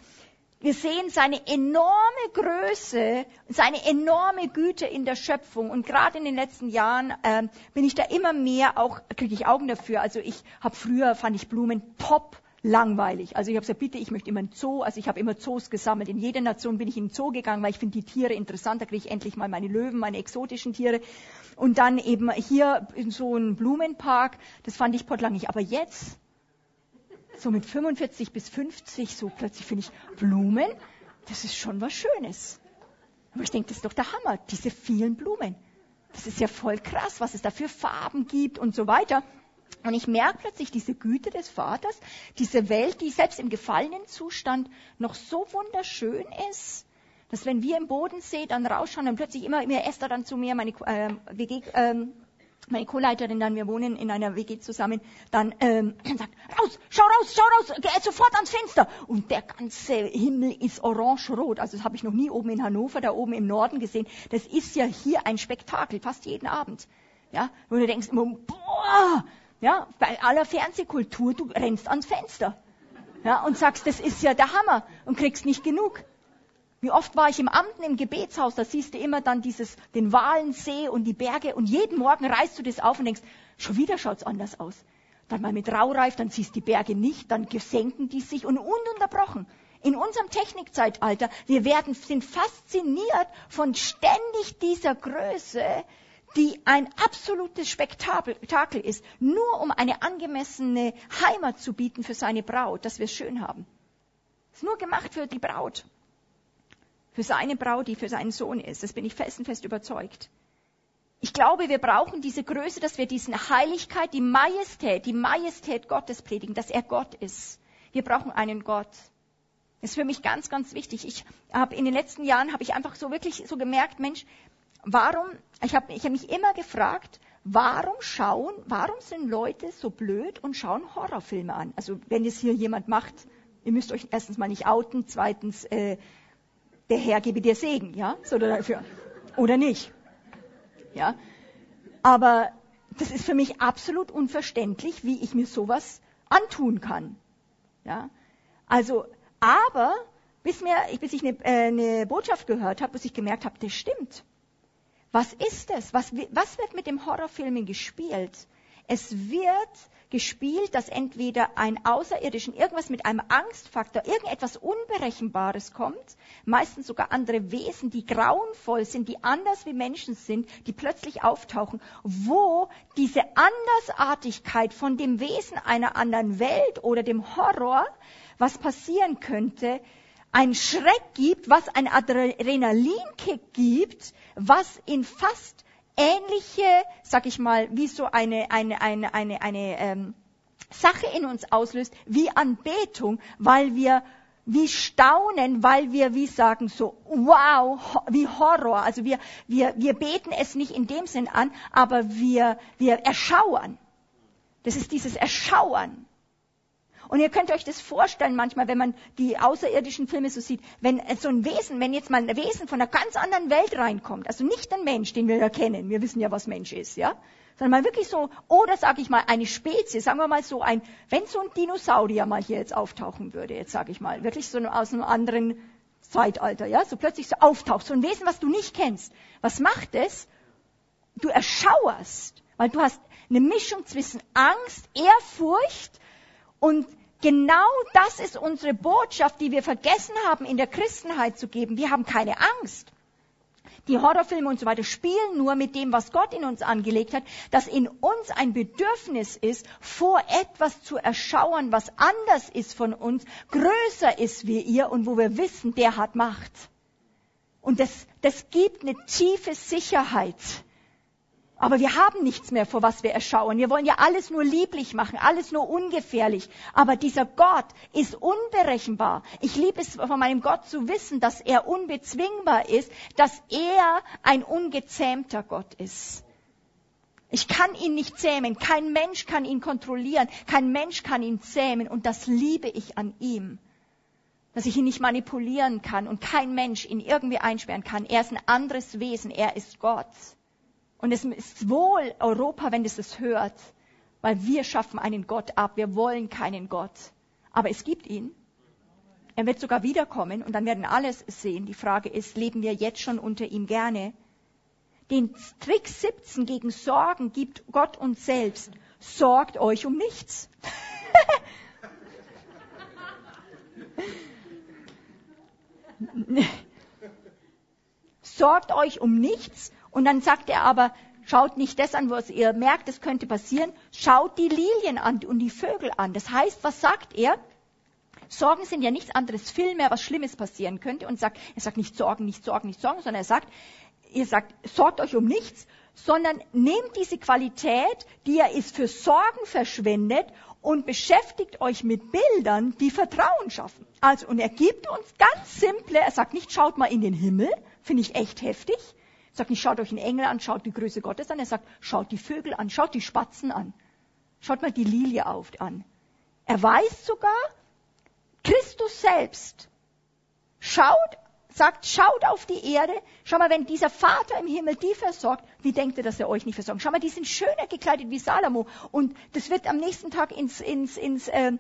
wir sehen seine enorme Größe, seine enorme Güte in der Schöpfung. Und gerade in den letzten Jahren äh, bin ich da immer mehr auch, kriege ich Augen dafür. Also ich habe früher, fand ich Blumen top langweilig. Also ich habe gesagt, bitte, ich möchte immer einen Zoo. Also ich habe immer Zoos gesammelt. In jeder Nation bin ich in den Zoo gegangen, weil ich finde die Tiere interessant. Da kriege ich endlich mal meine Löwen, meine exotischen Tiere. Und dann eben hier in so einem Blumenpark. Das fand ich potlangig. Aber jetzt so mit 45 bis 50, so plötzlich finde ich Blumen, das ist schon was Schönes. Aber ich denke, das ist doch der Hammer, diese vielen Blumen. Das ist ja voll krass, was es da für Farben gibt und so weiter. Und ich merke plötzlich diese Güte des Vaters, diese Welt, die selbst im gefallenen Zustand noch so wunderschön ist, dass wenn wir im Bodensee dann rausschauen, dann plötzlich immer mehr Esther dann zu mir, meine äh, WG, ähm, meine Co-Leiterin dann, wir wohnen in einer WG zusammen, dann ähm, sagt, raus, schau raus, schau raus, geh sofort ans Fenster. Und der ganze Himmel ist orange-rot. Also das habe ich noch nie oben in Hannover, da oben im Norden gesehen. Das ist ja hier ein Spektakel, fast jeden Abend. Ja, wo du denkst boah, ja, bei aller Fernsehkultur, du rennst ans Fenster. Ja, und sagst, das ist ja der Hammer und kriegst nicht genug. Wie oft war ich im Amten im Gebetshaus, da siehst du immer dann dieses, den Walensee und die Berge und jeden Morgen reißt du das auf und denkst, schon wieder schaut's anders aus. Dann mal mit Raureif, dann siehst du die Berge nicht, dann senken die sich und ununterbrochen. In unserem Technikzeitalter, wir werden, sind fasziniert von ständig dieser Größe, die ein absolutes Spektakel ist, nur um eine angemessene Heimat zu bieten für seine Braut, dass wir es schön haben. Ist nur gemacht für die Braut für seine Braut, die für seinen Sohn ist. Das bin ich felsenfest überzeugt. Ich glaube, wir brauchen diese Größe, dass wir diesen Heiligkeit, die Majestät, die Majestät Gottes predigen, dass er Gott ist. Wir brauchen einen Gott. Das ist für mich ganz, ganz wichtig. Ich habe in den letzten Jahren habe ich einfach so wirklich so gemerkt, Mensch, warum? Ich habe ich hab mich immer gefragt, warum schauen, warum sind Leute so blöd und schauen Horrorfilme an? Also wenn es hier jemand macht, ihr müsst euch erstens mal nicht outen, zweitens äh, der Herr gebe dir Segen, ja, so dafür. Oder nicht. Ja. Aber das ist für mich absolut unverständlich, wie ich mir sowas antun kann. Ja. Also, aber, bis, mir, bis ich eine, äh, eine Botschaft gehört habe, bis ich gemerkt habe, das stimmt. Was ist es? Was, was wird mit dem Horrorfilmen gespielt? Es wird gespielt, dass entweder ein Außerirdischen irgendwas mit einem Angstfaktor, irgendetwas Unberechenbares kommt, meistens sogar andere Wesen, die grauenvoll sind, die anders wie Menschen sind, die plötzlich auftauchen, wo diese Andersartigkeit von dem Wesen einer anderen Welt oder dem Horror, was passieren könnte, ein Schreck gibt, was ein Adrenalinkick gibt, was in fast ähnliche, sag ich mal, wie so eine, eine, eine, eine, eine ähm, Sache in uns auslöst, wie Anbetung, weil wir wie staunen, weil wir wie sagen so, wow, wie Horror. Also wir, wir, wir beten es nicht in dem Sinn an, aber wir, wir erschauern. Das ist dieses Erschauern. Und ihr könnt euch das vorstellen manchmal, wenn man die außerirdischen Filme so sieht, wenn so ein Wesen, wenn jetzt mal ein Wesen von einer ganz anderen Welt reinkommt, also nicht ein Mensch, den wir ja kennen, wir wissen ja, was Mensch ist, ja, sondern mal wirklich so, oder sage ich mal, eine Spezies, sagen wir mal so ein, wenn so ein Dinosaurier mal hier jetzt auftauchen würde, jetzt sage ich mal, wirklich so aus einem anderen Zeitalter, ja, so plötzlich so auftaucht, so ein Wesen, was du nicht kennst. Was macht es? Du erschauerst, weil du hast eine Mischung zwischen Angst, Ehrfurcht und Genau das ist unsere Botschaft, die wir vergessen haben, in der Christenheit zu geben. Wir haben keine Angst. Die Horrorfilme und so weiter spielen nur mit dem, was Gott in uns angelegt hat, dass in uns ein Bedürfnis ist, vor etwas zu erschauern, was anders ist von uns, größer ist wie ihr und wo wir wissen, der hat Macht. Und das, das gibt eine tiefe Sicherheit aber wir haben nichts mehr, vor was wir erschauen. Wir wollen ja alles nur lieblich machen, alles nur ungefährlich. Aber dieser Gott ist unberechenbar. Ich liebe es von meinem Gott zu wissen, dass er unbezwingbar ist, dass er ein ungezähmter Gott ist. Ich kann ihn nicht zähmen. Kein Mensch kann ihn kontrollieren. Kein Mensch kann ihn zähmen. Und das liebe ich an ihm. Dass ich ihn nicht manipulieren kann und kein Mensch ihn irgendwie einsperren kann. Er ist ein anderes Wesen. Er ist Gott. Und es ist wohl Europa, wenn es es hört, weil wir schaffen einen Gott ab. Wir wollen keinen Gott. Aber es gibt ihn. Er wird sogar wiederkommen und dann werden alles sehen. Die Frage ist, leben wir jetzt schon unter ihm gerne? Den Trick 17 gegen Sorgen gibt Gott uns selbst. Sorgt euch um nichts. Sorgt euch um nichts und dann sagt er aber, schaut nicht das an, was ihr merkt, es könnte passieren, schaut die Lilien an und die Vögel an. Das heißt, was sagt er? Sorgen sind ja nichts anderes, viel mehr, was Schlimmes passieren könnte. Und sagt, er sagt nicht Sorgen, nicht Sorgen, nicht Sorgen, sondern er sagt, ihr sagt, sorgt euch um nichts, sondern nehmt diese Qualität, die er ist für Sorgen verschwendet, und beschäftigt euch mit Bildern, die Vertrauen schaffen. Also, und er gibt uns ganz simple, er sagt nicht, schaut mal in den Himmel, finde ich echt heftig. Er sagt nicht, schaut euch einen Engel an, schaut die Größe Gottes an. Er sagt, schaut die Vögel an, schaut die Spatzen an. Schaut mal die Lilie auf, an. Er weiß sogar, Christus selbst schaut, sagt, schaut auf die Erde. Schau mal, wenn dieser Vater im Himmel die versorgt, wie denkt ihr, dass er euch nicht versorgt? Schau mal, die sind schöner gekleidet wie Salomo. Und das wird am nächsten Tag ins, ins, ins, äh,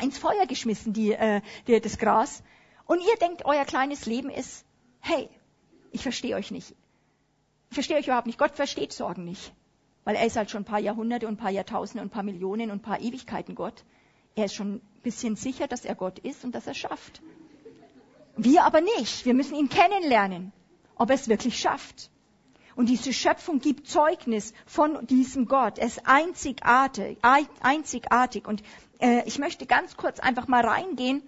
ins Feuer geschmissen, die, äh, die, das Gras. Und ihr denkt, euer kleines Leben ist, hey, ich verstehe euch nicht. Ich verstehe euch überhaupt nicht. Gott versteht Sorgen nicht. Weil er ist halt schon ein paar Jahrhunderte und ein paar Jahrtausende und ein paar Millionen und ein paar Ewigkeiten Gott. Er ist schon ein bisschen sicher, dass er Gott ist und dass er schafft. Wir aber nicht. Wir müssen ihn kennenlernen, ob er es wirklich schafft. Und diese Schöpfung gibt Zeugnis von diesem Gott. Er ist einzigartig, einzigartig. Und äh, ich möchte ganz kurz einfach mal reingehen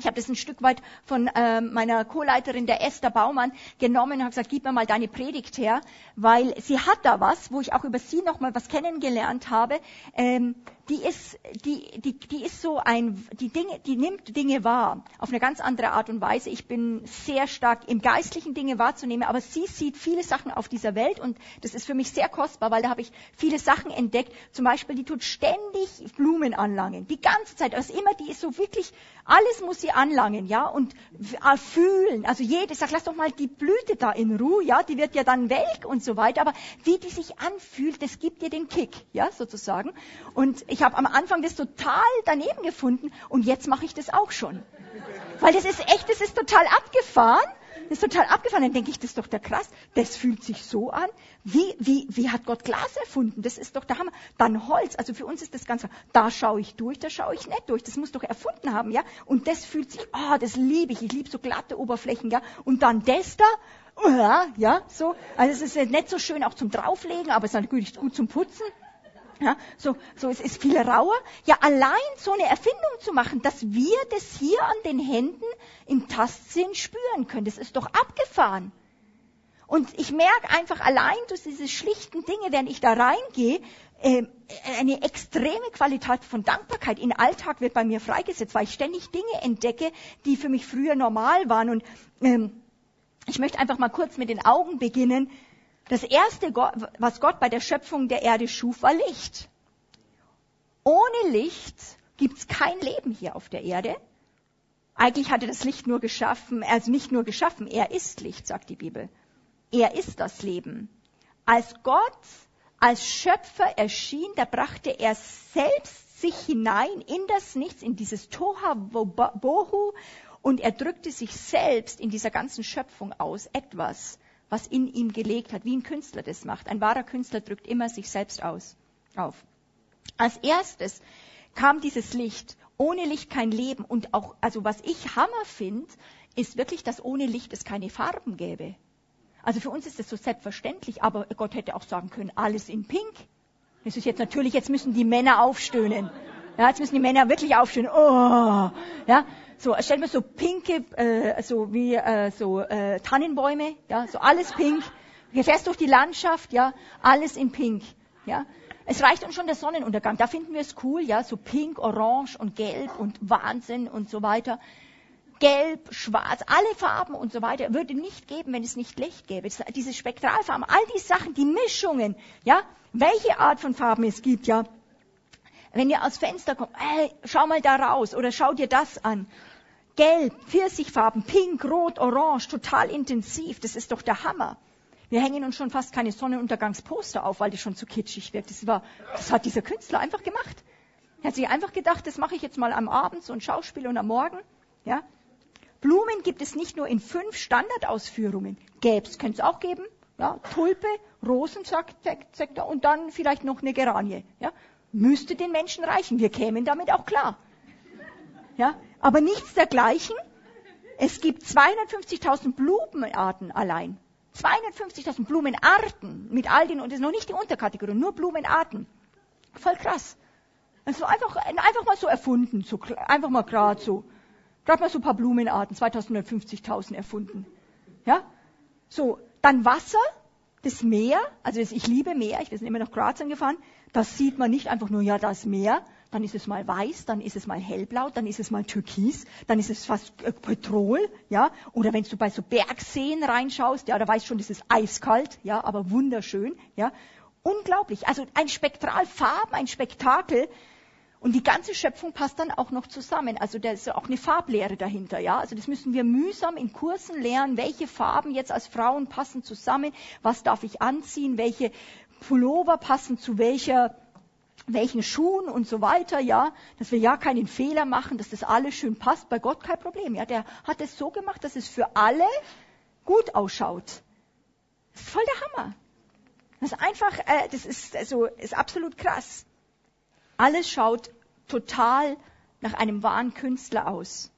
ich habe das ein Stück weit von äh, meiner Co-Leiterin, der Esther Baumann, genommen und habe gesagt, gib mir mal deine Predigt her, weil sie hat da was, wo ich auch über sie noch mal was kennengelernt habe. Ähm, die ist, die, die, die ist so ein, die Dinge, die nimmt Dinge wahr auf eine ganz andere Art und Weise. Ich bin sehr stark im geistlichen Dinge wahrzunehmen, aber sie sieht viele Sachen auf dieser Welt und das ist für mich sehr kostbar, weil da habe ich viele Sachen entdeckt. Zum Beispiel, die tut ständig Blumen anlangen, die ganze Zeit. Also immer, die ist so wirklich, alles muss sie anlangen, ja, und äh, fühlen. Also jede sagt, lass doch mal die Blüte da in Ruhe, ja, die wird ja dann welk und so weiter. Aber wie die sich anfühlt, das gibt ihr den Kick, ja, sozusagen. Und ich ich habe am Anfang das total daneben gefunden und jetzt mache ich das auch schon. Weil das ist echt, das ist total abgefahren. Das ist total abgefahren. Dann denke ich, das ist doch der krass. Das fühlt sich so an. Wie, wie, wie hat Gott Glas erfunden? Das ist doch der Hammer. Dann Holz. Also für uns ist das Ganze, da schaue ich durch, da schaue ich nicht durch. Das muss doch erfunden haben, ja. Und das fühlt sich, ah, oh, das liebe ich. Ich liebe so glatte Oberflächen, ja. Und dann das da, ja, so. Also es ist nicht so schön auch zum Drauflegen, aber es ist natürlich gut zum Putzen. Ja, so, so es ist viel rauer. Ja, allein so eine Erfindung zu machen, dass wir das hier an den Händen im Tastsinn spüren können, das ist doch abgefahren. Und ich merke einfach allein durch diese schlichten Dinge, während ich da reingehe, äh, eine extreme Qualität von Dankbarkeit in Alltag wird bei mir freigesetzt, weil ich ständig Dinge entdecke, die für mich früher normal waren. Und ähm, ich möchte einfach mal kurz mit den Augen beginnen. Das erste, was Gott bei der Schöpfung der Erde schuf, war Licht. Ohne Licht gibt's kein Leben hier auf der Erde. Eigentlich hat er das Licht nur geschaffen, also nicht nur geschaffen, er ist Licht, sagt die Bibel. Er ist das Leben. Als Gott als Schöpfer erschien, da brachte er selbst sich hinein in das Nichts, in dieses Toha Bohu, und er drückte sich selbst in dieser ganzen Schöpfung aus, etwas, was in ihm gelegt hat, wie ein Künstler das macht. Ein wahrer Künstler drückt immer sich selbst aus, auf. Als erstes kam dieses Licht. Ohne Licht kein Leben. Und auch, also was ich Hammer finde, ist wirklich, dass ohne Licht es keine Farben gäbe. Also für uns ist das so selbstverständlich, aber Gott hätte auch sagen können, alles in Pink. Das ist jetzt natürlich, jetzt müssen die Männer aufstöhnen. Ja, jetzt müssen die Männer wirklich aufstöhnen. Oh, ja, so, stell mir so pinke, äh, so wie äh, so äh, Tannenbäume, ja, so alles pink. Du fährst durch die Landschaft, ja, alles in pink, ja. Es reicht uns schon der Sonnenuntergang, da finden wir es cool, ja, so pink, orange und gelb und Wahnsinn und so weiter. Gelb, schwarz, alle Farben und so weiter würde nicht geben, wenn es nicht Licht gäbe. Diese Spektralfarben, all die Sachen, die Mischungen, ja, welche Art von Farben es gibt, ja. Wenn ihr aus Fenster kommt, hey, schau mal da raus oder schau dir das an gelb, Pfirsichfarben, pink, rot, orange, total intensiv. Das ist doch der Hammer. Wir hängen uns schon fast keine Sonnenuntergangsposter auf, weil das schon zu kitschig wird. Das, war, das hat dieser Künstler einfach gemacht. Er hat sich einfach gedacht, das mache ich jetzt mal am Abend, so ein Schauspiel und am Morgen. Ja? Blumen gibt es nicht nur in fünf Standardausführungen. Gäb's, könnte es auch geben. Ja? Tulpe, Rosen, Sektor und dann vielleicht noch eine Geranie. Ja? Müsste den Menschen reichen. Wir kämen damit auch klar. Ja? Aber nichts dergleichen. Es gibt 250.000 Blumenarten allein. 250.000 Blumenarten mit all den, und das ist noch nicht die Unterkategorie, nur Blumenarten. Voll krass. Also einfach, einfach mal so erfunden, so, einfach mal gerade so. Gerade mal so ein paar Blumenarten, 250.000 erfunden. Ja? So, dann Wasser, das Meer, also das, ich liebe Meer, ich bin immer nach Graz angefahren, das sieht man nicht einfach nur, ja, das Meer, dann ist es mal weiß, dann ist es mal hellblau, dann ist es mal türkis, dann ist es fast äh, Petrol, ja. Oder wenn du bei so Bergseen reinschaust, ja, da weißt du schon, das ist eiskalt, ja, aber wunderschön, ja. Unglaublich. Also ein Spektral Farben, ein Spektakel. Und die ganze Schöpfung passt dann auch noch zusammen. Also da ist auch eine Farblehre dahinter, ja. Also das müssen wir mühsam in Kursen lernen, welche Farben jetzt als Frauen passen zusammen, was darf ich anziehen, welche Pullover passen zu welcher welchen Schuhen und so weiter, ja, dass wir ja keinen Fehler machen, dass das alles schön passt. Bei Gott kein Problem, ja. Der hat es so gemacht, dass es für alle gut ausschaut. Das ist voll der Hammer. Das ist einfach, äh, das ist also ist absolut krass. Alles schaut total nach einem wahren Künstler aus.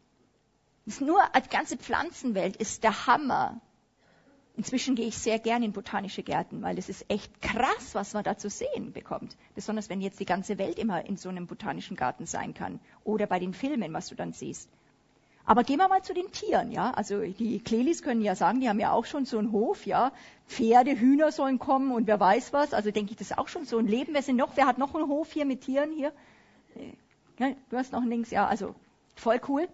Das ist nur die ganze Pflanzenwelt ist der Hammer. Inzwischen gehe ich sehr gern in botanische Gärten, weil es ist echt krass, was man da zu sehen bekommt. Besonders wenn jetzt die ganze Welt immer in so einem botanischen Garten sein kann. Oder bei den Filmen, was du dann siehst. Aber gehen wir mal zu den Tieren, ja. Also die Klelis können ja sagen, die haben ja auch schon so einen Hof, ja. Pferde, Hühner sollen kommen und wer weiß was. Also denke ich, das ist auch schon so ein Leben. Wer sind noch? Wer hat noch einen Hof hier mit Tieren hier? Ja, du hast noch links, ja. Also voll cool.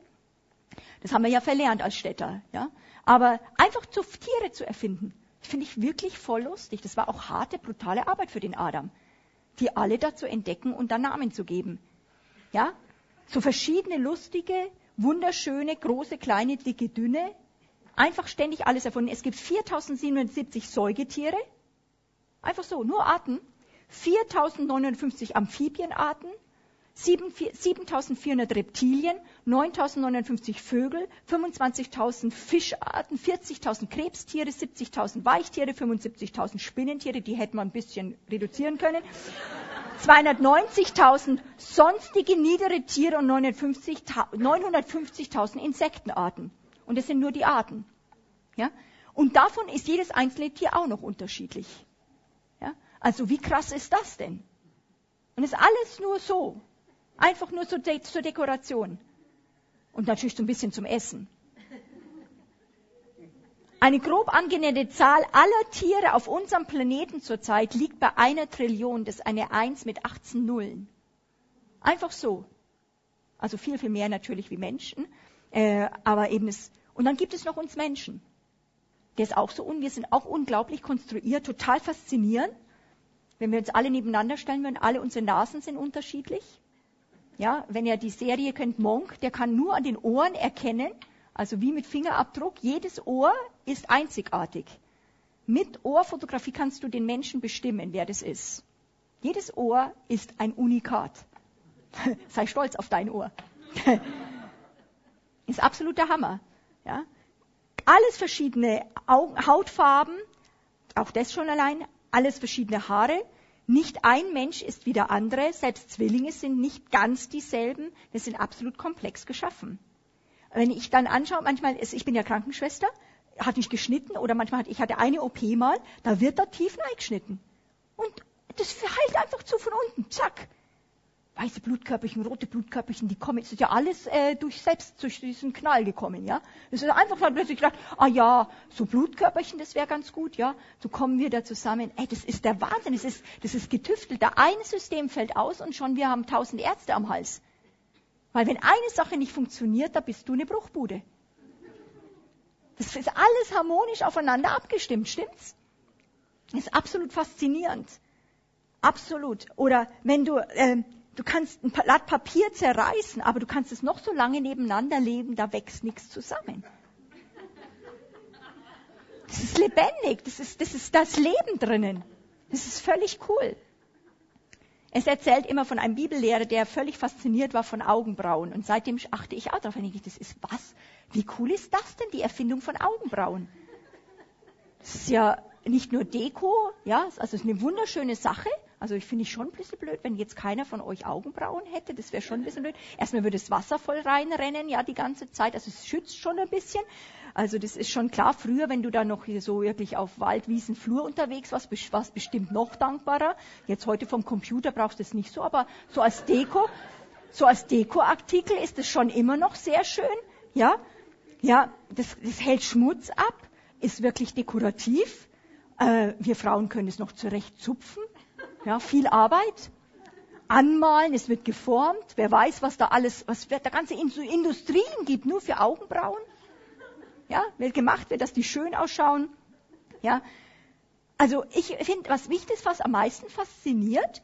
Das haben wir ja verlernt als Städter, ja. Aber einfach zu Tiere zu erfinden, finde ich wirklich voll lustig. Das war auch harte, brutale Arbeit für den Adam, die alle dazu entdecken und dann Namen zu geben. Ja, so verschiedene lustige, wunderschöne, große, kleine, dicke, dünne, einfach ständig alles erfunden. Es gibt 4770 Säugetiere, einfach so, nur Arten, 4059 Amphibienarten, 7400 Reptilien, 9059 Vögel, 25.000 Fischarten, 40.000 Krebstiere, 70.000 Weichtiere, 75.000 Spinnentiere, die hätte man ein bisschen reduzieren können, 290.000 sonstige niedere Tiere und 950.000 Insektenarten. Und das sind nur die Arten. Ja? Und davon ist jedes einzelne Tier auch noch unterschiedlich. Ja? Also wie krass ist das denn? Und es ist alles nur so. Einfach nur zur, De zur Dekoration. Und natürlich so ein bisschen zum Essen. Eine grob angenäherte Zahl aller Tiere auf unserem Planeten zurzeit liegt bei einer Trillion. Das ist eine Eins mit 18 Nullen. Einfach so. Also viel, viel mehr natürlich wie Menschen. Äh, aber eben es, und dann gibt es noch uns Menschen. Der ist auch so, und wir sind auch unglaublich konstruiert, total faszinierend. Wenn wir uns alle nebeneinander stellen würden, alle unsere Nasen sind unterschiedlich. Ja, wenn ihr die Serie kennt, Monk, der kann nur an den Ohren erkennen, also wie mit Fingerabdruck, jedes Ohr ist einzigartig. Mit Ohrfotografie kannst du den Menschen bestimmen, wer das ist. Jedes Ohr ist ein Unikat. Sei stolz auf dein Ohr. ist absoluter Hammer. Ja? Alles verschiedene Hautfarben, auch das schon allein, alles verschiedene Haare, nicht ein Mensch ist wie der andere, selbst Zwillinge sind nicht ganz dieselben, wir sind absolut komplex geschaffen. Wenn ich dann anschaue, manchmal, ist, ich bin ja Krankenschwester, hatte ich geschnitten oder manchmal hatte ich hatte eine OP mal, da wird da tief geschnitten. Und das heilt einfach zu von unten, zack weiße Blutkörperchen, rote Blutkörperchen, die kommen, es ist ja alles äh, durch selbst, durch diesen Knall gekommen, ja. Es ist einfach mal plötzlich gedacht, ah ja, so Blutkörperchen, das wäre ganz gut, ja. So kommen wir da zusammen. Ey, das ist der Wahnsinn, das ist, das ist getüftelt. Da ein System fällt aus und schon wir haben tausend Ärzte am Hals. Weil wenn eine Sache nicht funktioniert, da bist du eine Bruchbude. Das ist alles harmonisch aufeinander abgestimmt, stimmt's? Das ist absolut faszinierend. Absolut. Oder wenn du, äh, Du kannst ein Blatt Papier zerreißen, aber du kannst es noch so lange nebeneinander leben, da wächst nichts zusammen. Das ist lebendig, das ist, das ist das Leben drinnen. Das ist völlig cool. Es erzählt immer von einem Bibellehrer, der völlig fasziniert war von Augenbrauen. Und seitdem achte ich auch darauf, wenn ich, das ist was? Wie cool ist das denn, die Erfindung von Augenbrauen? Das ist ja nicht nur Deko, ja, also es ist eine wunderschöne Sache, also ich finde ich schon ein bisschen blöd, wenn jetzt keiner von euch Augenbrauen hätte. Das wäre schon ein bisschen blöd. Erstmal würde das Wasser voll reinrennen, ja, die ganze Zeit. Also es schützt schon ein bisschen. Also das ist schon klar. Früher, wenn du da noch so wirklich auf Waldwiesen, Flur unterwegs warst, was bestimmt noch dankbarer. Jetzt heute vom Computer brauchst du es nicht so, aber so als Deko, so als Dekoartikel ist es schon immer noch sehr schön. Ja, ja, das, das hält Schmutz ab, ist wirklich dekorativ. Äh, wir Frauen können es noch zurecht zupfen. Ja, viel Arbeit. anmalen, es wird geformt. Wer weiß, was da alles, was da ganze Industrien gibt, nur für Augenbrauen. Ja, wird gemacht wird, dass die schön ausschauen. Ja, also ich finde, was mich das fast am meisten fasziniert,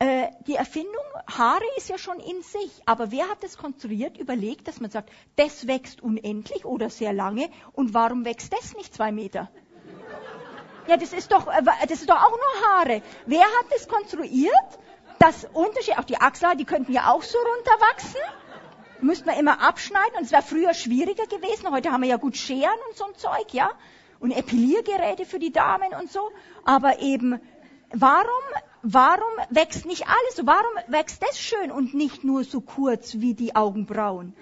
äh, die Erfindung, Haare ist ja schon in sich, aber wer hat das konstruiert, überlegt, dass man sagt, das wächst unendlich oder sehr lange und warum wächst das nicht zwei Meter? Ja, das ist doch, äh, das ist doch auch nur Haare. Wer hat das konstruiert? Das Unterschied, auch die Achselhaare, die könnten ja auch so runterwachsen. Müsste man immer abschneiden und es wäre früher schwieriger gewesen. Heute haben wir ja gut Scheren und so ein Zeug, ja. Und Epiliergeräte für die Damen und so. Aber eben, warum, warum wächst nicht alles so? Warum wächst das schön und nicht nur so kurz wie die Augenbrauen?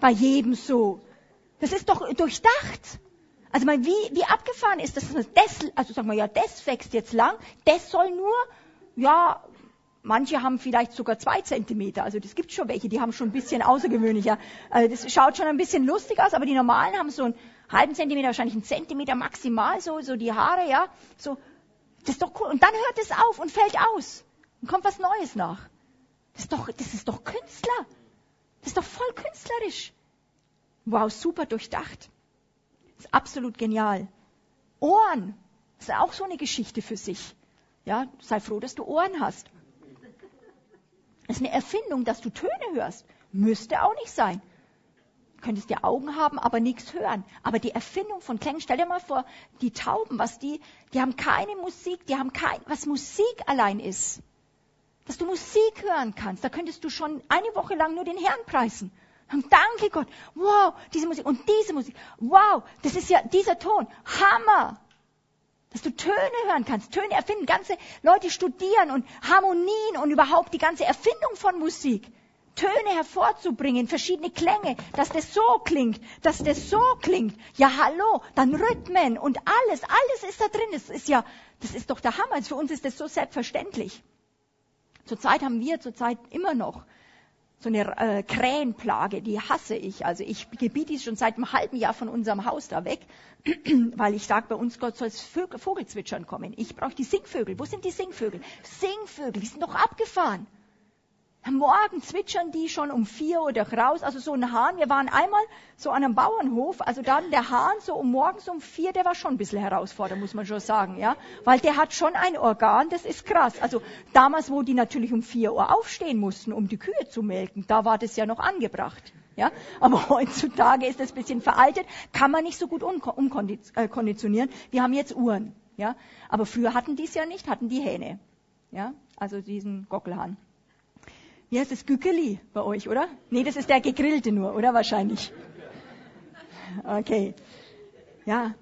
Bei jedem so. Das ist doch durchdacht. Also mal, wie, wie abgefahren ist das? das also sagen wir ja, das wächst jetzt lang, das soll nur, ja, manche haben vielleicht sogar zwei Zentimeter, also das gibt schon welche, die haben schon ein bisschen außergewöhnlicher. Also das schaut schon ein bisschen lustig aus, aber die normalen haben so einen halben Zentimeter, wahrscheinlich einen Zentimeter maximal, so, so die Haare, ja, so. Das ist doch cool. Und dann hört es auf und fällt aus. Und kommt was Neues nach. Das ist doch, das ist doch Künstler. Das ist doch voll künstlerisch. Wow, super durchdacht. Ist absolut genial. Ohren. ist auch so eine Geschichte für sich. Ja, sei froh, dass du Ohren hast. Ist eine Erfindung, dass du Töne hörst. Müsste auch nicht sein. Du könntest ja Augen haben, aber nichts hören. Aber die Erfindung von Klängen, stell dir mal vor, die Tauben, was die, die haben keine Musik, die haben kein, was Musik allein ist. Dass du Musik hören kannst, da könntest du schon eine Woche lang nur den Herrn preisen. Und danke Gott. Wow, diese Musik und diese Musik. Wow, das ist ja dieser Ton. Hammer. Dass du Töne hören kannst, Töne erfinden. Ganze Leute studieren und Harmonien und überhaupt die ganze Erfindung von Musik. Töne hervorzubringen, verschiedene Klänge, dass das so klingt, dass das so klingt. Ja, hallo, dann Rhythmen und alles, alles ist da drin. Das ist ja, das ist doch der Hammer. Für uns ist das so selbstverständlich. Zurzeit haben wir zurzeit immer noch so eine äh, Krähenplage, die hasse ich. Also ich gebiete die schon seit einem halben Jahr von unserem Haus da weg, weil ich sage, bei uns Gott soll Vogelzwitschern kommen. Ich brauche die Singvögel. Wo sind die Singvögel? Singvögel, die sind doch abgefahren. Morgen zwitschern die schon um vier oder raus, also so ein Hahn. Wir waren einmal so an einem Bauernhof, also dann der Hahn so um morgens um vier, der war schon ein bisschen herausfordernd, muss man schon sagen, ja. Weil der hat schon ein Organ, das ist krass. Also damals, wo die natürlich um vier Uhr aufstehen mussten, um die Kühe zu melken, da war das ja noch angebracht. Ja, aber heutzutage ist das ein bisschen veraltet, kann man nicht so gut umkonditionieren. Wir haben jetzt Uhren, ja. Aber früher hatten die es ja nicht, hatten die Hähne, ja. Also diesen Gockelhahn. Wie heißt das? Gückeli bei euch, oder? Nee, das ist der gegrillte nur, oder? Wahrscheinlich. Okay. Ja.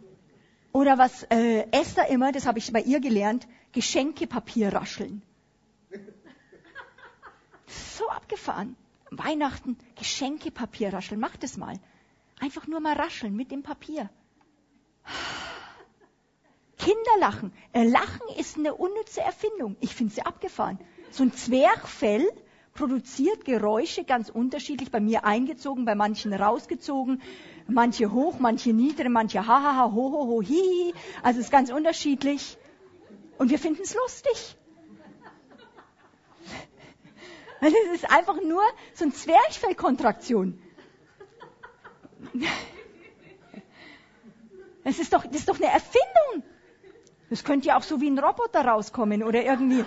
Oder was äh, Esther immer, das habe ich bei ihr gelernt, Geschenkepapier rascheln. So abgefahren. Weihnachten, Geschenkepapier rascheln. Macht es mal. Einfach nur mal rascheln mit dem Papier. Kinder lachen. Äh, lachen ist eine unnütze Erfindung. Ich finde sie abgefahren. So ein Zwerchfell produziert Geräusche ganz unterschiedlich, bei mir eingezogen, bei manchen rausgezogen, manche hoch, manche niedrig, manche hahaha, ho, ho, ho, hi, also es ist ganz unterschiedlich. Und wir finden es lustig. Weil es ist einfach nur so ein Zwerchfellkontraktion. Es ist doch, das ist doch eine Erfindung. Das könnte ja auch so wie ein Roboter rauskommen oder irgendwie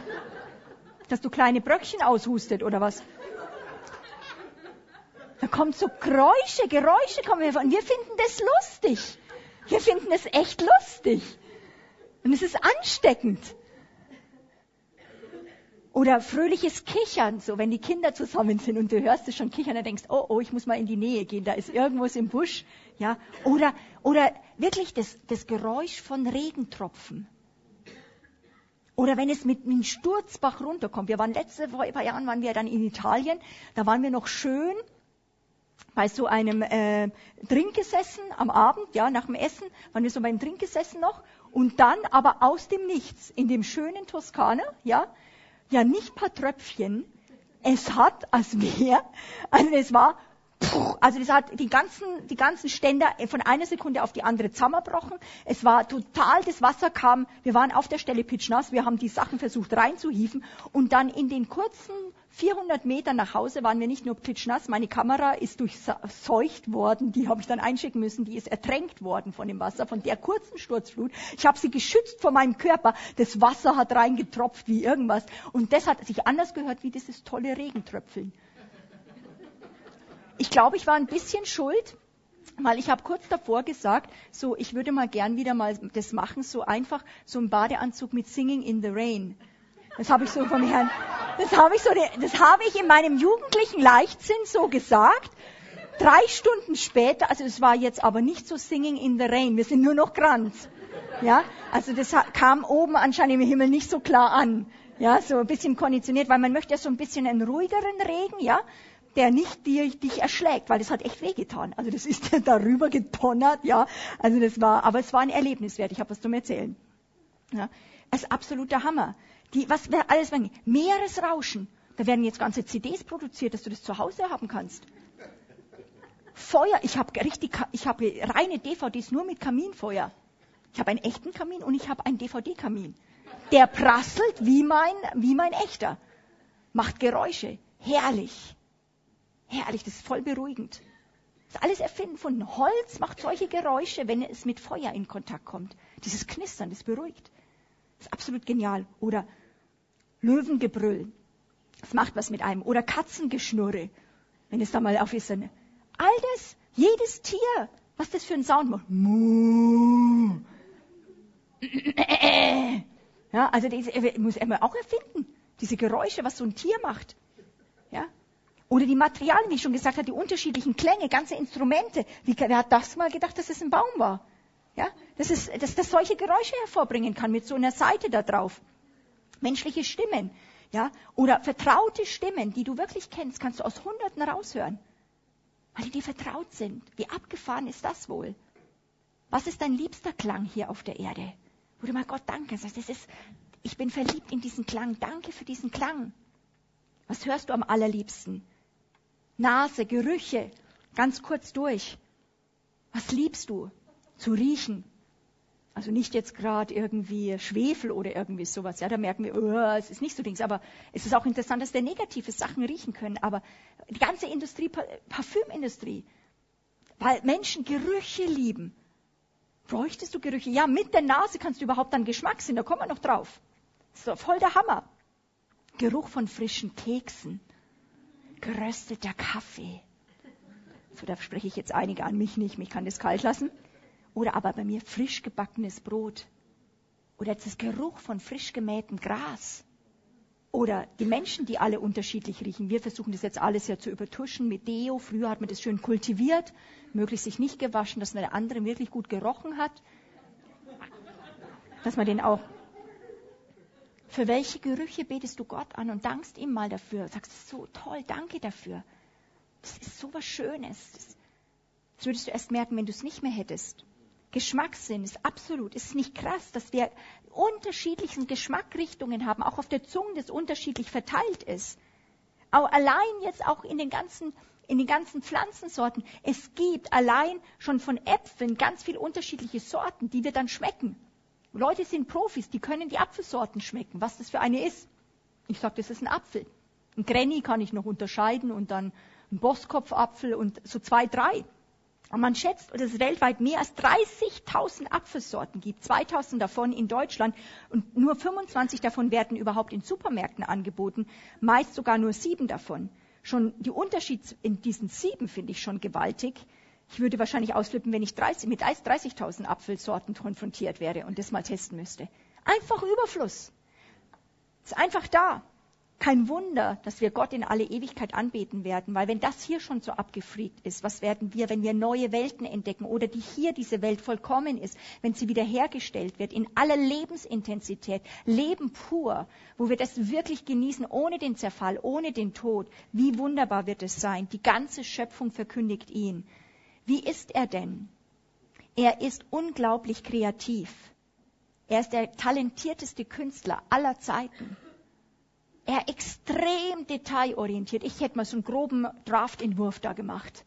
dass du kleine Bröckchen aushustet oder was? Da kommt so Geräusche, Geräusche kommen hervor. Und wir finden das lustig. Wir finden es echt lustig. Und es ist ansteckend. Oder fröhliches Kichern, so wenn die Kinder zusammen sind und du hörst es schon kichern, dann denkst, oh, oh, ich muss mal in die Nähe gehen, da ist irgendwas im Busch, ja. Oder, oder wirklich das, das Geräusch von Regentropfen. Oder wenn es mit einem Sturzbach runterkommt. Wir waren letzte vor ein paar Jahren waren wir dann in Italien. Da waren wir noch schön bei so einem äh, Drink gesessen am Abend, ja, nach dem Essen waren wir so beim Drink gesessen noch. Und dann aber aus dem Nichts, in dem schönen Toskana, ja, ja, nicht paar Tröpfchen. Es hat, als wäre, also es war also das hat die ganzen, die ganzen Ständer von einer Sekunde auf die andere zusammenbrochen. Es war total, das Wasser kam, wir waren auf der Stelle pitschnass, wir haben die Sachen versucht reinzuhieven und dann in den kurzen 400 Meter nach Hause waren wir nicht nur pitschnass, meine Kamera ist durchseucht worden, die habe ich dann einschicken müssen, die ist ertränkt worden von dem Wasser, von der kurzen Sturzflut. Ich habe sie geschützt vor meinem Körper, das Wasser hat reingetropft wie irgendwas und das hat sich anders gehört wie dieses tolle Regentröpfeln. Ich glaube, ich war ein bisschen schuld, weil ich habe kurz davor gesagt, so ich würde mal gern wieder mal das machen, so einfach so ein Badeanzug mit Singing in the Rain. Das habe ich so vom Herrn, das habe ich so, das habe ich in meinem jugendlichen Leichtsinn so gesagt. Drei Stunden später, also es war jetzt aber nicht so Singing in the Rain, wir sind nur noch Kranz. Ja, also das kam oben anscheinend im Himmel nicht so klar an. Ja, so ein bisschen konditioniert, weil man möchte ja so ein bisschen einen ruhigeren Regen, ja, der nicht dir, dich erschlägt, weil das hat echt wehgetan. Also das ist darüber getonnert, ja. Also das war, aber es war ein Erlebnis wert. Ich habe was zum Erzählen. Ja, es ist absoluter Hammer die, was alles, Meeresrauschen. Da werden jetzt ganze CDs produziert, dass du das zu Hause haben kannst. Feuer, ich habe richtig, ich habe reine DVDs nur mit Kaminfeuer. Ich habe einen echten Kamin und ich habe einen DVD-Kamin. Der prasselt wie mein, wie mein echter. Macht Geräusche. Herrlich. Herrlich, das ist voll beruhigend. Das ist alles Erfinden von Holz macht solche Geräusche, wenn es mit Feuer in Kontakt kommt. Dieses Knistern, das beruhigt. Das ist absolut genial. Oder Löwengebrüll. Das macht was mit einem. Oder Katzengeschnurre, wenn es da mal auf ist. All das, jedes Tier, was das für einen Sound macht. Ja, also das muss er auch erfinden. Diese Geräusche, was so ein Tier macht. Oder die Materialien, wie ich schon gesagt habe, die unterschiedlichen Klänge, ganze Instrumente. Wie, wer hat das mal gedacht, dass es ein Baum war? Ja? Dass, es, dass das solche Geräusche hervorbringen kann mit so einer Seite da drauf menschliche Stimmen, ja, oder vertraute Stimmen, die du wirklich kennst, kannst du aus Hunderten raushören, weil die dir vertraut sind. Wie abgefahren ist das wohl? Was ist dein liebster Klang hier auf der Erde? Wo du mal Gott danken sagst, das ist, ich bin verliebt in diesen Klang. Danke für diesen Klang. Was hörst du am allerliebsten? Nase, Gerüche, ganz kurz durch. Was liebst du? Zu riechen, also nicht jetzt gerade irgendwie Schwefel oder irgendwie sowas. Ja, da merken wir, oh, es ist nicht so Dings. Aber es ist auch interessant, dass wir negative Sachen riechen können. Aber die ganze Industrie, Parfümindustrie, weil Menschen Gerüche lieben. Bräuchtest du Gerüche? Ja, mit der Nase kannst du überhaupt dann Geschmack sehen. Da kommen wir noch drauf. So voll der Hammer. Geruch von frischen Keksen, gerösteter Kaffee. So, da spreche ich jetzt einige an, mich nicht, mich kann das kalt lassen. Oder aber bei mir frisch gebackenes Brot. Oder das Geruch von frisch gemähtem Gras. Oder die Menschen, die alle unterschiedlich riechen. Wir versuchen das jetzt alles ja zu übertuschen mit Deo. Früher hat man das schön kultiviert, möglichst sich nicht gewaschen, dass der andere wirklich gut gerochen hat. Dass man den auch. Für welche Gerüche betest du Gott an und dankst ihm mal dafür? Sagst so toll, danke dafür. Das ist so was Schönes. Das würdest du erst merken, wenn du es nicht mehr hättest. Geschmackssinn ist absolut, ist nicht krass, dass wir unterschiedlichen Geschmackrichtungen haben, auch auf der Zunge das unterschiedlich verteilt ist. Aber allein jetzt auch in den ganzen in den ganzen Pflanzensorten. Es gibt allein schon von Äpfeln ganz viele unterschiedliche Sorten, die wir dann schmecken. Leute sind Profis, die können die Apfelsorten schmecken, was das für eine ist. Ich sage, das ist ein Apfel. Ein Granny kann ich noch unterscheiden und dann ein Bosskopfapfel und so zwei, drei. Und man schätzt, dass es weltweit mehr als 30.000 Apfelsorten gibt, 2.000 davon in Deutschland und nur 25 davon werden überhaupt in Supermärkten angeboten, meist sogar nur sieben davon. Schon die Unterschied in diesen sieben finde ich schon gewaltig. Ich würde wahrscheinlich ausflippen, wenn ich 30, mit 30.000 Apfelsorten konfrontiert wäre und das mal testen müsste. Einfach Überfluss. Ist einfach da. Kein Wunder, dass wir Gott in alle Ewigkeit anbeten werden, weil wenn das hier schon so abgefriegt ist, was werden wir, wenn wir neue Welten entdecken oder die hier diese Welt vollkommen ist, wenn sie wiederhergestellt wird in aller Lebensintensität, Leben pur, wo wir das wirklich genießen, ohne den Zerfall, ohne den Tod. Wie wunderbar wird es sein. Die ganze Schöpfung verkündigt ihn. Wie ist er denn? Er ist unglaublich kreativ. Er ist der talentierteste Künstler aller Zeiten er extrem detailorientiert. Ich hätte mal so einen groben Draftentwurf da gemacht.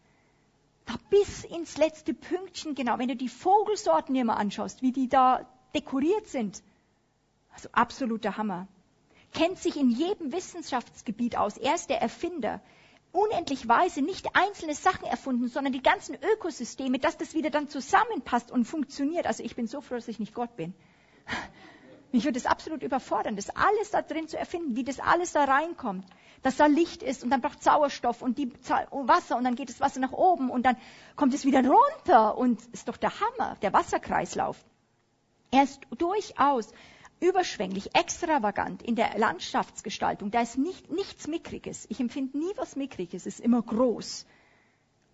Da bis ins letzte Pünktchen, genau. Wenn du die Vogelsorten hier mal anschaust, wie die da dekoriert sind. Also absoluter Hammer. Kennt sich in jedem Wissenschaftsgebiet aus. Er ist der Erfinder. Unendlich weise, nicht einzelne Sachen erfunden, sondern die ganzen Ökosysteme, dass das wieder dann zusammenpasst und funktioniert. Also ich bin so froh, dass ich nicht Gott bin. Mich würde es absolut überfordern, das alles da drin zu erfinden, wie das alles da reinkommt. Dass da Licht ist und dann braucht Sauerstoff und, die, und Wasser und dann geht das Wasser nach oben und dann kommt es wieder runter und ist doch der Hammer, der Wasserkreislauf. Er ist durchaus überschwänglich, extravagant in der Landschaftsgestaltung. Da ist nicht, nichts Mickriges. Ich empfinde nie was Mickriges. Es ist immer groß.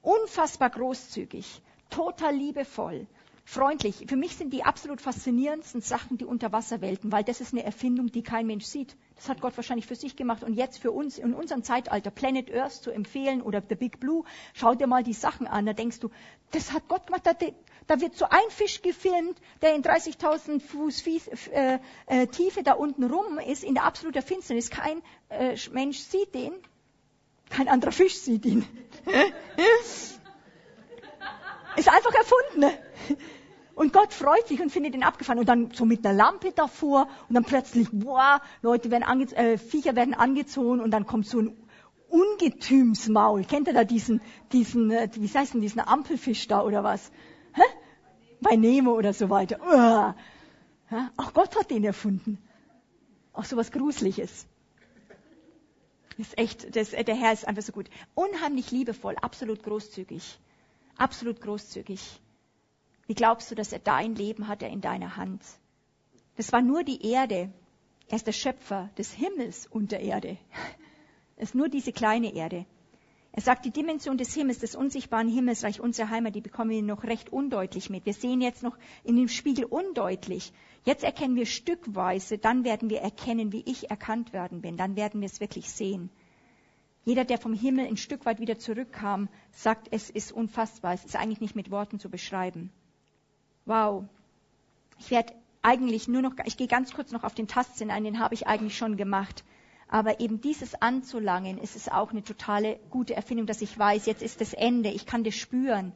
Unfassbar großzügig. Total liebevoll freundlich. Für mich sind die absolut faszinierendsten Sachen die Unterwasserwelten, weil das ist eine Erfindung, die kein Mensch sieht. Das hat Gott wahrscheinlich für sich gemacht und jetzt für uns in unserem Zeitalter Planet Earth zu empfehlen oder The Big Blue, schau dir mal die Sachen an, da denkst du, das hat Gott gemacht, da, wird so ein Fisch gefilmt, der in 30.000 Fuß Fies, äh, äh, Tiefe da unten rum ist, in der absoluten Finsternis. Kein äh, Mensch sieht den, kein anderer Fisch sieht ihn. ist einfach erfunden. Und Gott freut sich und findet ihn abgefahren. Und dann so mit einer Lampe davor und dann plötzlich, boah, Leute werden ange äh, Viecher werden angezogen und dann kommt so ein Ungetümsmaul. Kennt ihr da diesen, diesen, äh, wie heißt denn diesen Ampelfisch da oder was? Hä? Bei Nemo oder so weiter. Uah. Auch Gott hat den erfunden. Auch so was Gruseliges. Das ist echt, das, der Herr ist einfach so gut. Unheimlich liebevoll, absolut großzügig. Absolut großzügig. Wie glaubst du, dass er dein Leben hat er in deiner Hand? Das war nur die Erde. Er ist der Schöpfer des Himmels und der Erde. Es ist nur diese kleine Erde. Er sagt, die Dimension des Himmels, des unsichtbaren Himmelsreich, unsere Heimat, die bekommen wir noch recht undeutlich mit. Wir sehen jetzt noch in dem Spiegel undeutlich. Jetzt erkennen wir stückweise, dann werden wir erkennen, wie ich erkannt werden bin. Dann werden wir es wirklich sehen. Jeder, der vom Himmel ein Stück weit wieder zurückkam, sagt, es ist unfassbar. Es ist eigentlich nicht mit Worten zu beschreiben. Wow. Ich werde eigentlich nur noch, ich gehe ganz kurz noch auf den Tastsinn ein, den habe ich eigentlich schon gemacht. Aber eben dieses Anzulangen ist es auch eine totale gute Erfindung, dass ich weiß, jetzt ist das Ende, ich kann das spüren.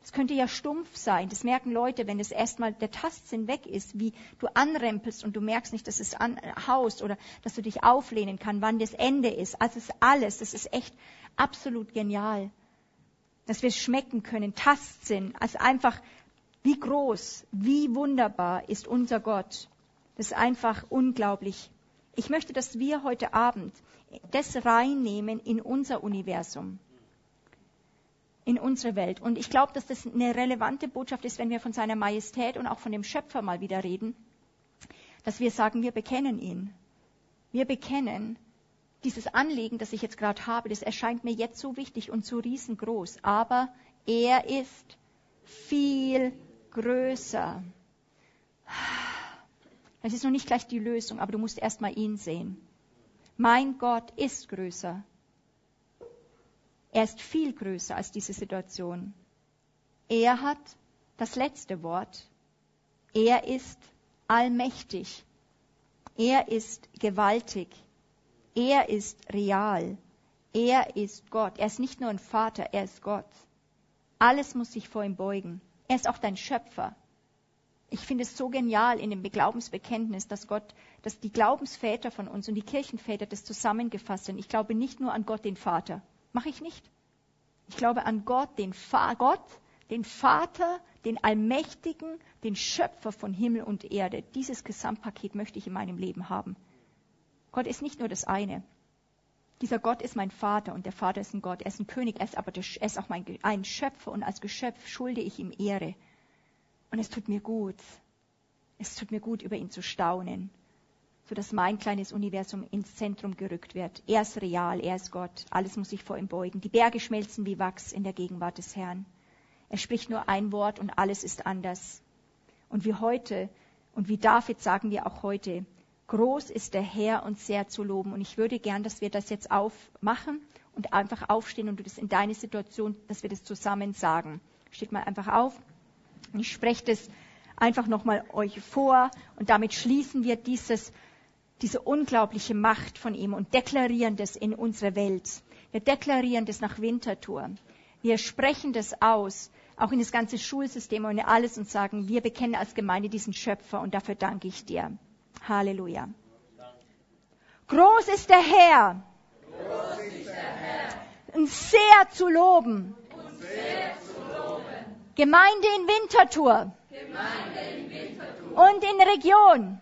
Das könnte ja stumpf sein. Das merken Leute, wenn es erstmal der Tastsinn weg ist, wie du anrempelst und du merkst nicht, dass es an, haust oder dass du dich auflehnen kann, wann das Ende ist. Also es ist alles, das ist echt absolut genial. Dass wir es schmecken können, Tastsinn, also einfach wie groß, wie wunderbar ist unser Gott. Das ist einfach unglaublich. Ich möchte, dass wir heute Abend das reinnehmen in unser Universum, in unsere Welt. Und ich glaube, dass das eine relevante Botschaft ist, wenn wir von seiner Majestät und auch von dem Schöpfer mal wieder reden, dass wir sagen, wir bekennen ihn. Wir bekennen dieses Anliegen, das ich jetzt gerade habe, das erscheint mir jetzt so wichtig und so riesengroß. Aber er ist viel größer. Das ist noch nicht gleich die Lösung, aber du musst erstmal ihn sehen. Mein Gott ist größer. Er ist viel größer als diese Situation. Er hat das letzte Wort. Er ist allmächtig. Er ist gewaltig. Er ist real. Er ist Gott. Er ist nicht nur ein Vater, er ist Gott. Alles muss sich vor ihm beugen. Er ist auch dein Schöpfer. Ich finde es so genial in dem Glaubensbekenntnis, dass Gott, dass die Glaubensväter von uns und die Kirchenväter das zusammengefasst sind. Ich glaube nicht nur an Gott, den Vater. Mache ich nicht. Ich glaube an Gott, den Fa Gott, den Vater, den Allmächtigen, den Schöpfer von Himmel und Erde. Dieses Gesamtpaket möchte ich in meinem Leben haben. Gott ist nicht nur das eine. Dieser Gott ist mein Vater und der Vater ist ein Gott. Er ist ein König, er ist aber der, er ist auch mein, ein Schöpfer und als Geschöpf schulde ich ihm Ehre. Und es tut mir gut. Es tut mir gut, über ihn zu staunen, sodass mein kleines Universum ins Zentrum gerückt wird. Er ist real, er ist Gott. Alles muss sich vor ihm beugen. Die Berge schmelzen wie Wachs in der Gegenwart des Herrn. Er spricht nur ein Wort und alles ist anders. Und wie heute und wie David sagen wir auch heute, Groß ist der Herr und sehr zu loben. Und ich würde gern, dass wir das jetzt aufmachen und einfach aufstehen und du das in deine Situation, dass wir das zusammen sagen. Steht mal einfach auf. Und ich spreche das einfach nochmal euch vor und damit schließen wir dieses, diese unglaubliche Macht von ihm und deklarieren das in unsere Welt. Wir deklarieren das nach Winterthur. Wir sprechen das aus, auch in das ganze Schulsystem und in alles und sagen, wir bekennen als Gemeinde diesen Schöpfer und dafür danke ich dir. Halleluja. Groß ist der Herr. Und sehr zu loben. Gemeinde in Winterthur. Und in Region.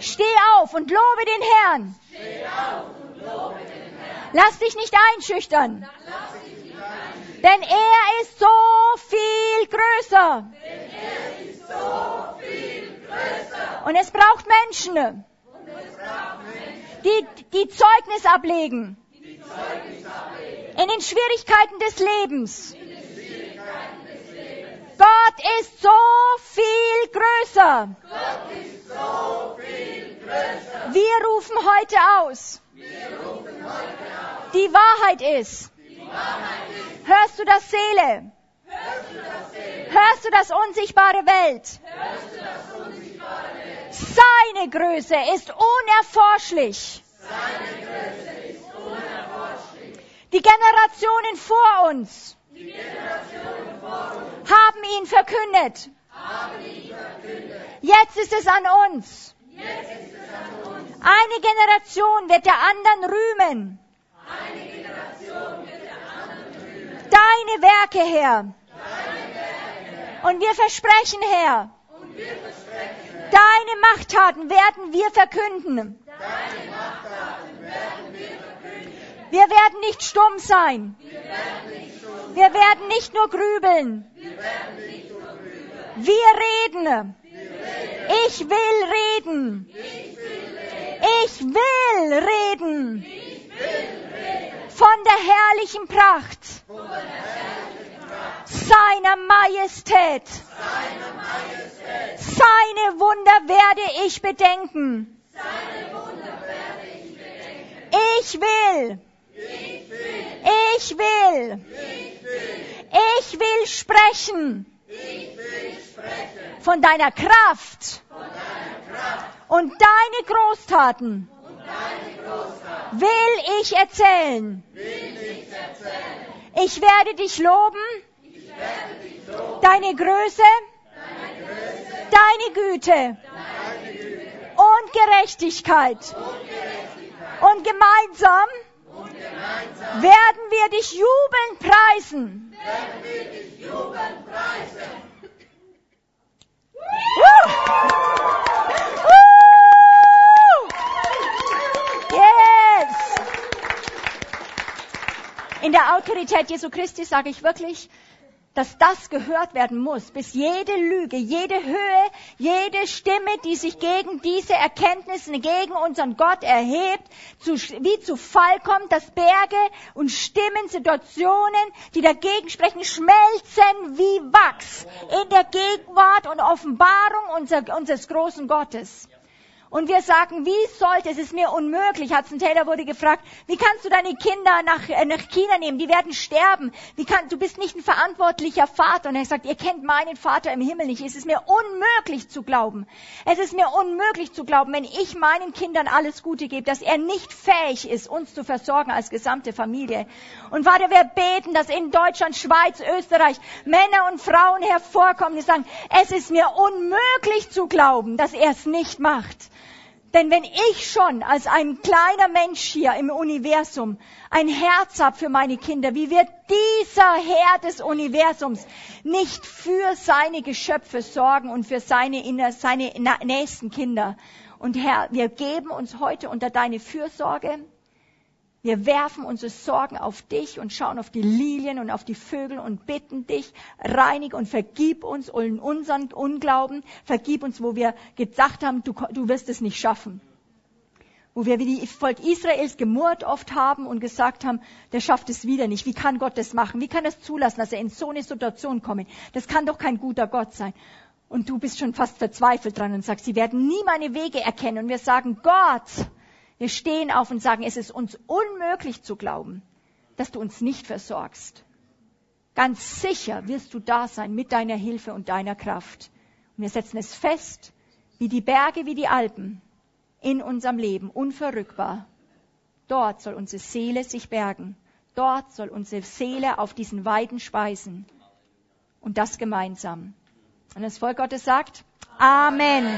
Steh auf und lobe den Herrn. Lass dich nicht einschüchtern. Denn er ist so viel größer. Und es braucht Menschen, die, die Zeugnis ablegen. In den Schwierigkeiten des Lebens. Gott ist so viel größer. Wir rufen heute aus. Die Wahrheit ist. Hörst du das Seele? Hörst du das unsichtbare Welt? Seine Größe ist unerforschlich. Die Generationen vor uns haben ihn verkündet. Jetzt ist es an uns. Eine Generation wird der anderen rühmen. Deine Werke, Herr. Und wir versprechen, Herr, deine Machttaten werden wir verkünden. Wir werden nicht stumm sein. Wir werden nicht nur grübeln. Wir reden. Ich will reden. Ich will reden. Von der herrlichen Pracht seiner Majestät. Seine Wunder werde ich bedenken. Ich will. Ich will. Ich will sprechen. Von deiner Kraft. Und deine Großtaten. Will ich erzählen. Ich werde dich loben. Deine Größe. Deine Güte. Und Gerechtigkeit. Und gemeinsam werden wir dich jubeln preisen. In der Autorität Jesu Christi sage ich wirklich, dass das gehört werden muss, bis jede Lüge, jede Höhe, jede Stimme, die sich gegen diese Erkenntnisse, gegen unseren Gott erhebt, zu, wie zu Fall kommt, dass Berge und Stimmen, Situationen, die dagegen sprechen, schmelzen wie Wachs in der Gegenwart und Offenbarung unser, unseres großen Gottes. Und wir sagen, wie sollte, es ist mir unmöglich. Hudson Taylor wurde gefragt, wie kannst du deine Kinder nach, äh, nach China nehmen? Die werden sterben. Wie kann, du bist nicht ein verantwortlicher Vater. Und er sagt, ihr kennt meinen Vater im Himmel nicht. Es ist mir unmöglich zu glauben. Es ist mir unmöglich zu glauben, wenn ich meinen Kindern alles Gute gebe, dass er nicht fähig ist, uns zu versorgen als gesamte Familie. Und Vater, wir beten, dass in Deutschland, Schweiz, Österreich Männer und Frauen hervorkommen, die sagen, es ist mir unmöglich zu glauben, dass er es nicht macht. Denn wenn ich schon als ein kleiner Mensch hier im Universum ein Herz habe für meine Kinder, wie wird dieser Herr des Universums nicht für seine Geschöpfe sorgen und für seine, seine nächsten Kinder? Und Herr, wir geben uns heute unter deine Fürsorge. Wir werfen unsere Sorgen auf dich und schauen auf die Lilien und auf die Vögel und bitten dich, reinig und vergib uns unseren Unglauben, vergib uns, wo wir gedacht haben, du, du wirst es nicht schaffen. Wo wir wie die Volk Israels gemurrt oft haben und gesagt haben, der schafft es wieder nicht. Wie kann Gott das machen? Wie kann er es zulassen, dass er in so eine Situation kommt? Das kann doch kein guter Gott sein. Und du bist schon fast verzweifelt dran und sagst, sie werden nie meine Wege erkennen. Und wir sagen, Gott, wir stehen auf und sagen, es ist uns unmöglich zu glauben, dass du uns nicht versorgst. Ganz sicher wirst du da sein mit deiner Hilfe und deiner Kraft. Und wir setzen es fest, wie die Berge, wie die Alpen in unserem Leben, unverrückbar. Dort soll unsere Seele sich bergen. Dort soll unsere Seele auf diesen Weiden speisen. Und das gemeinsam. Und das Volk Gottes sagt, Amen.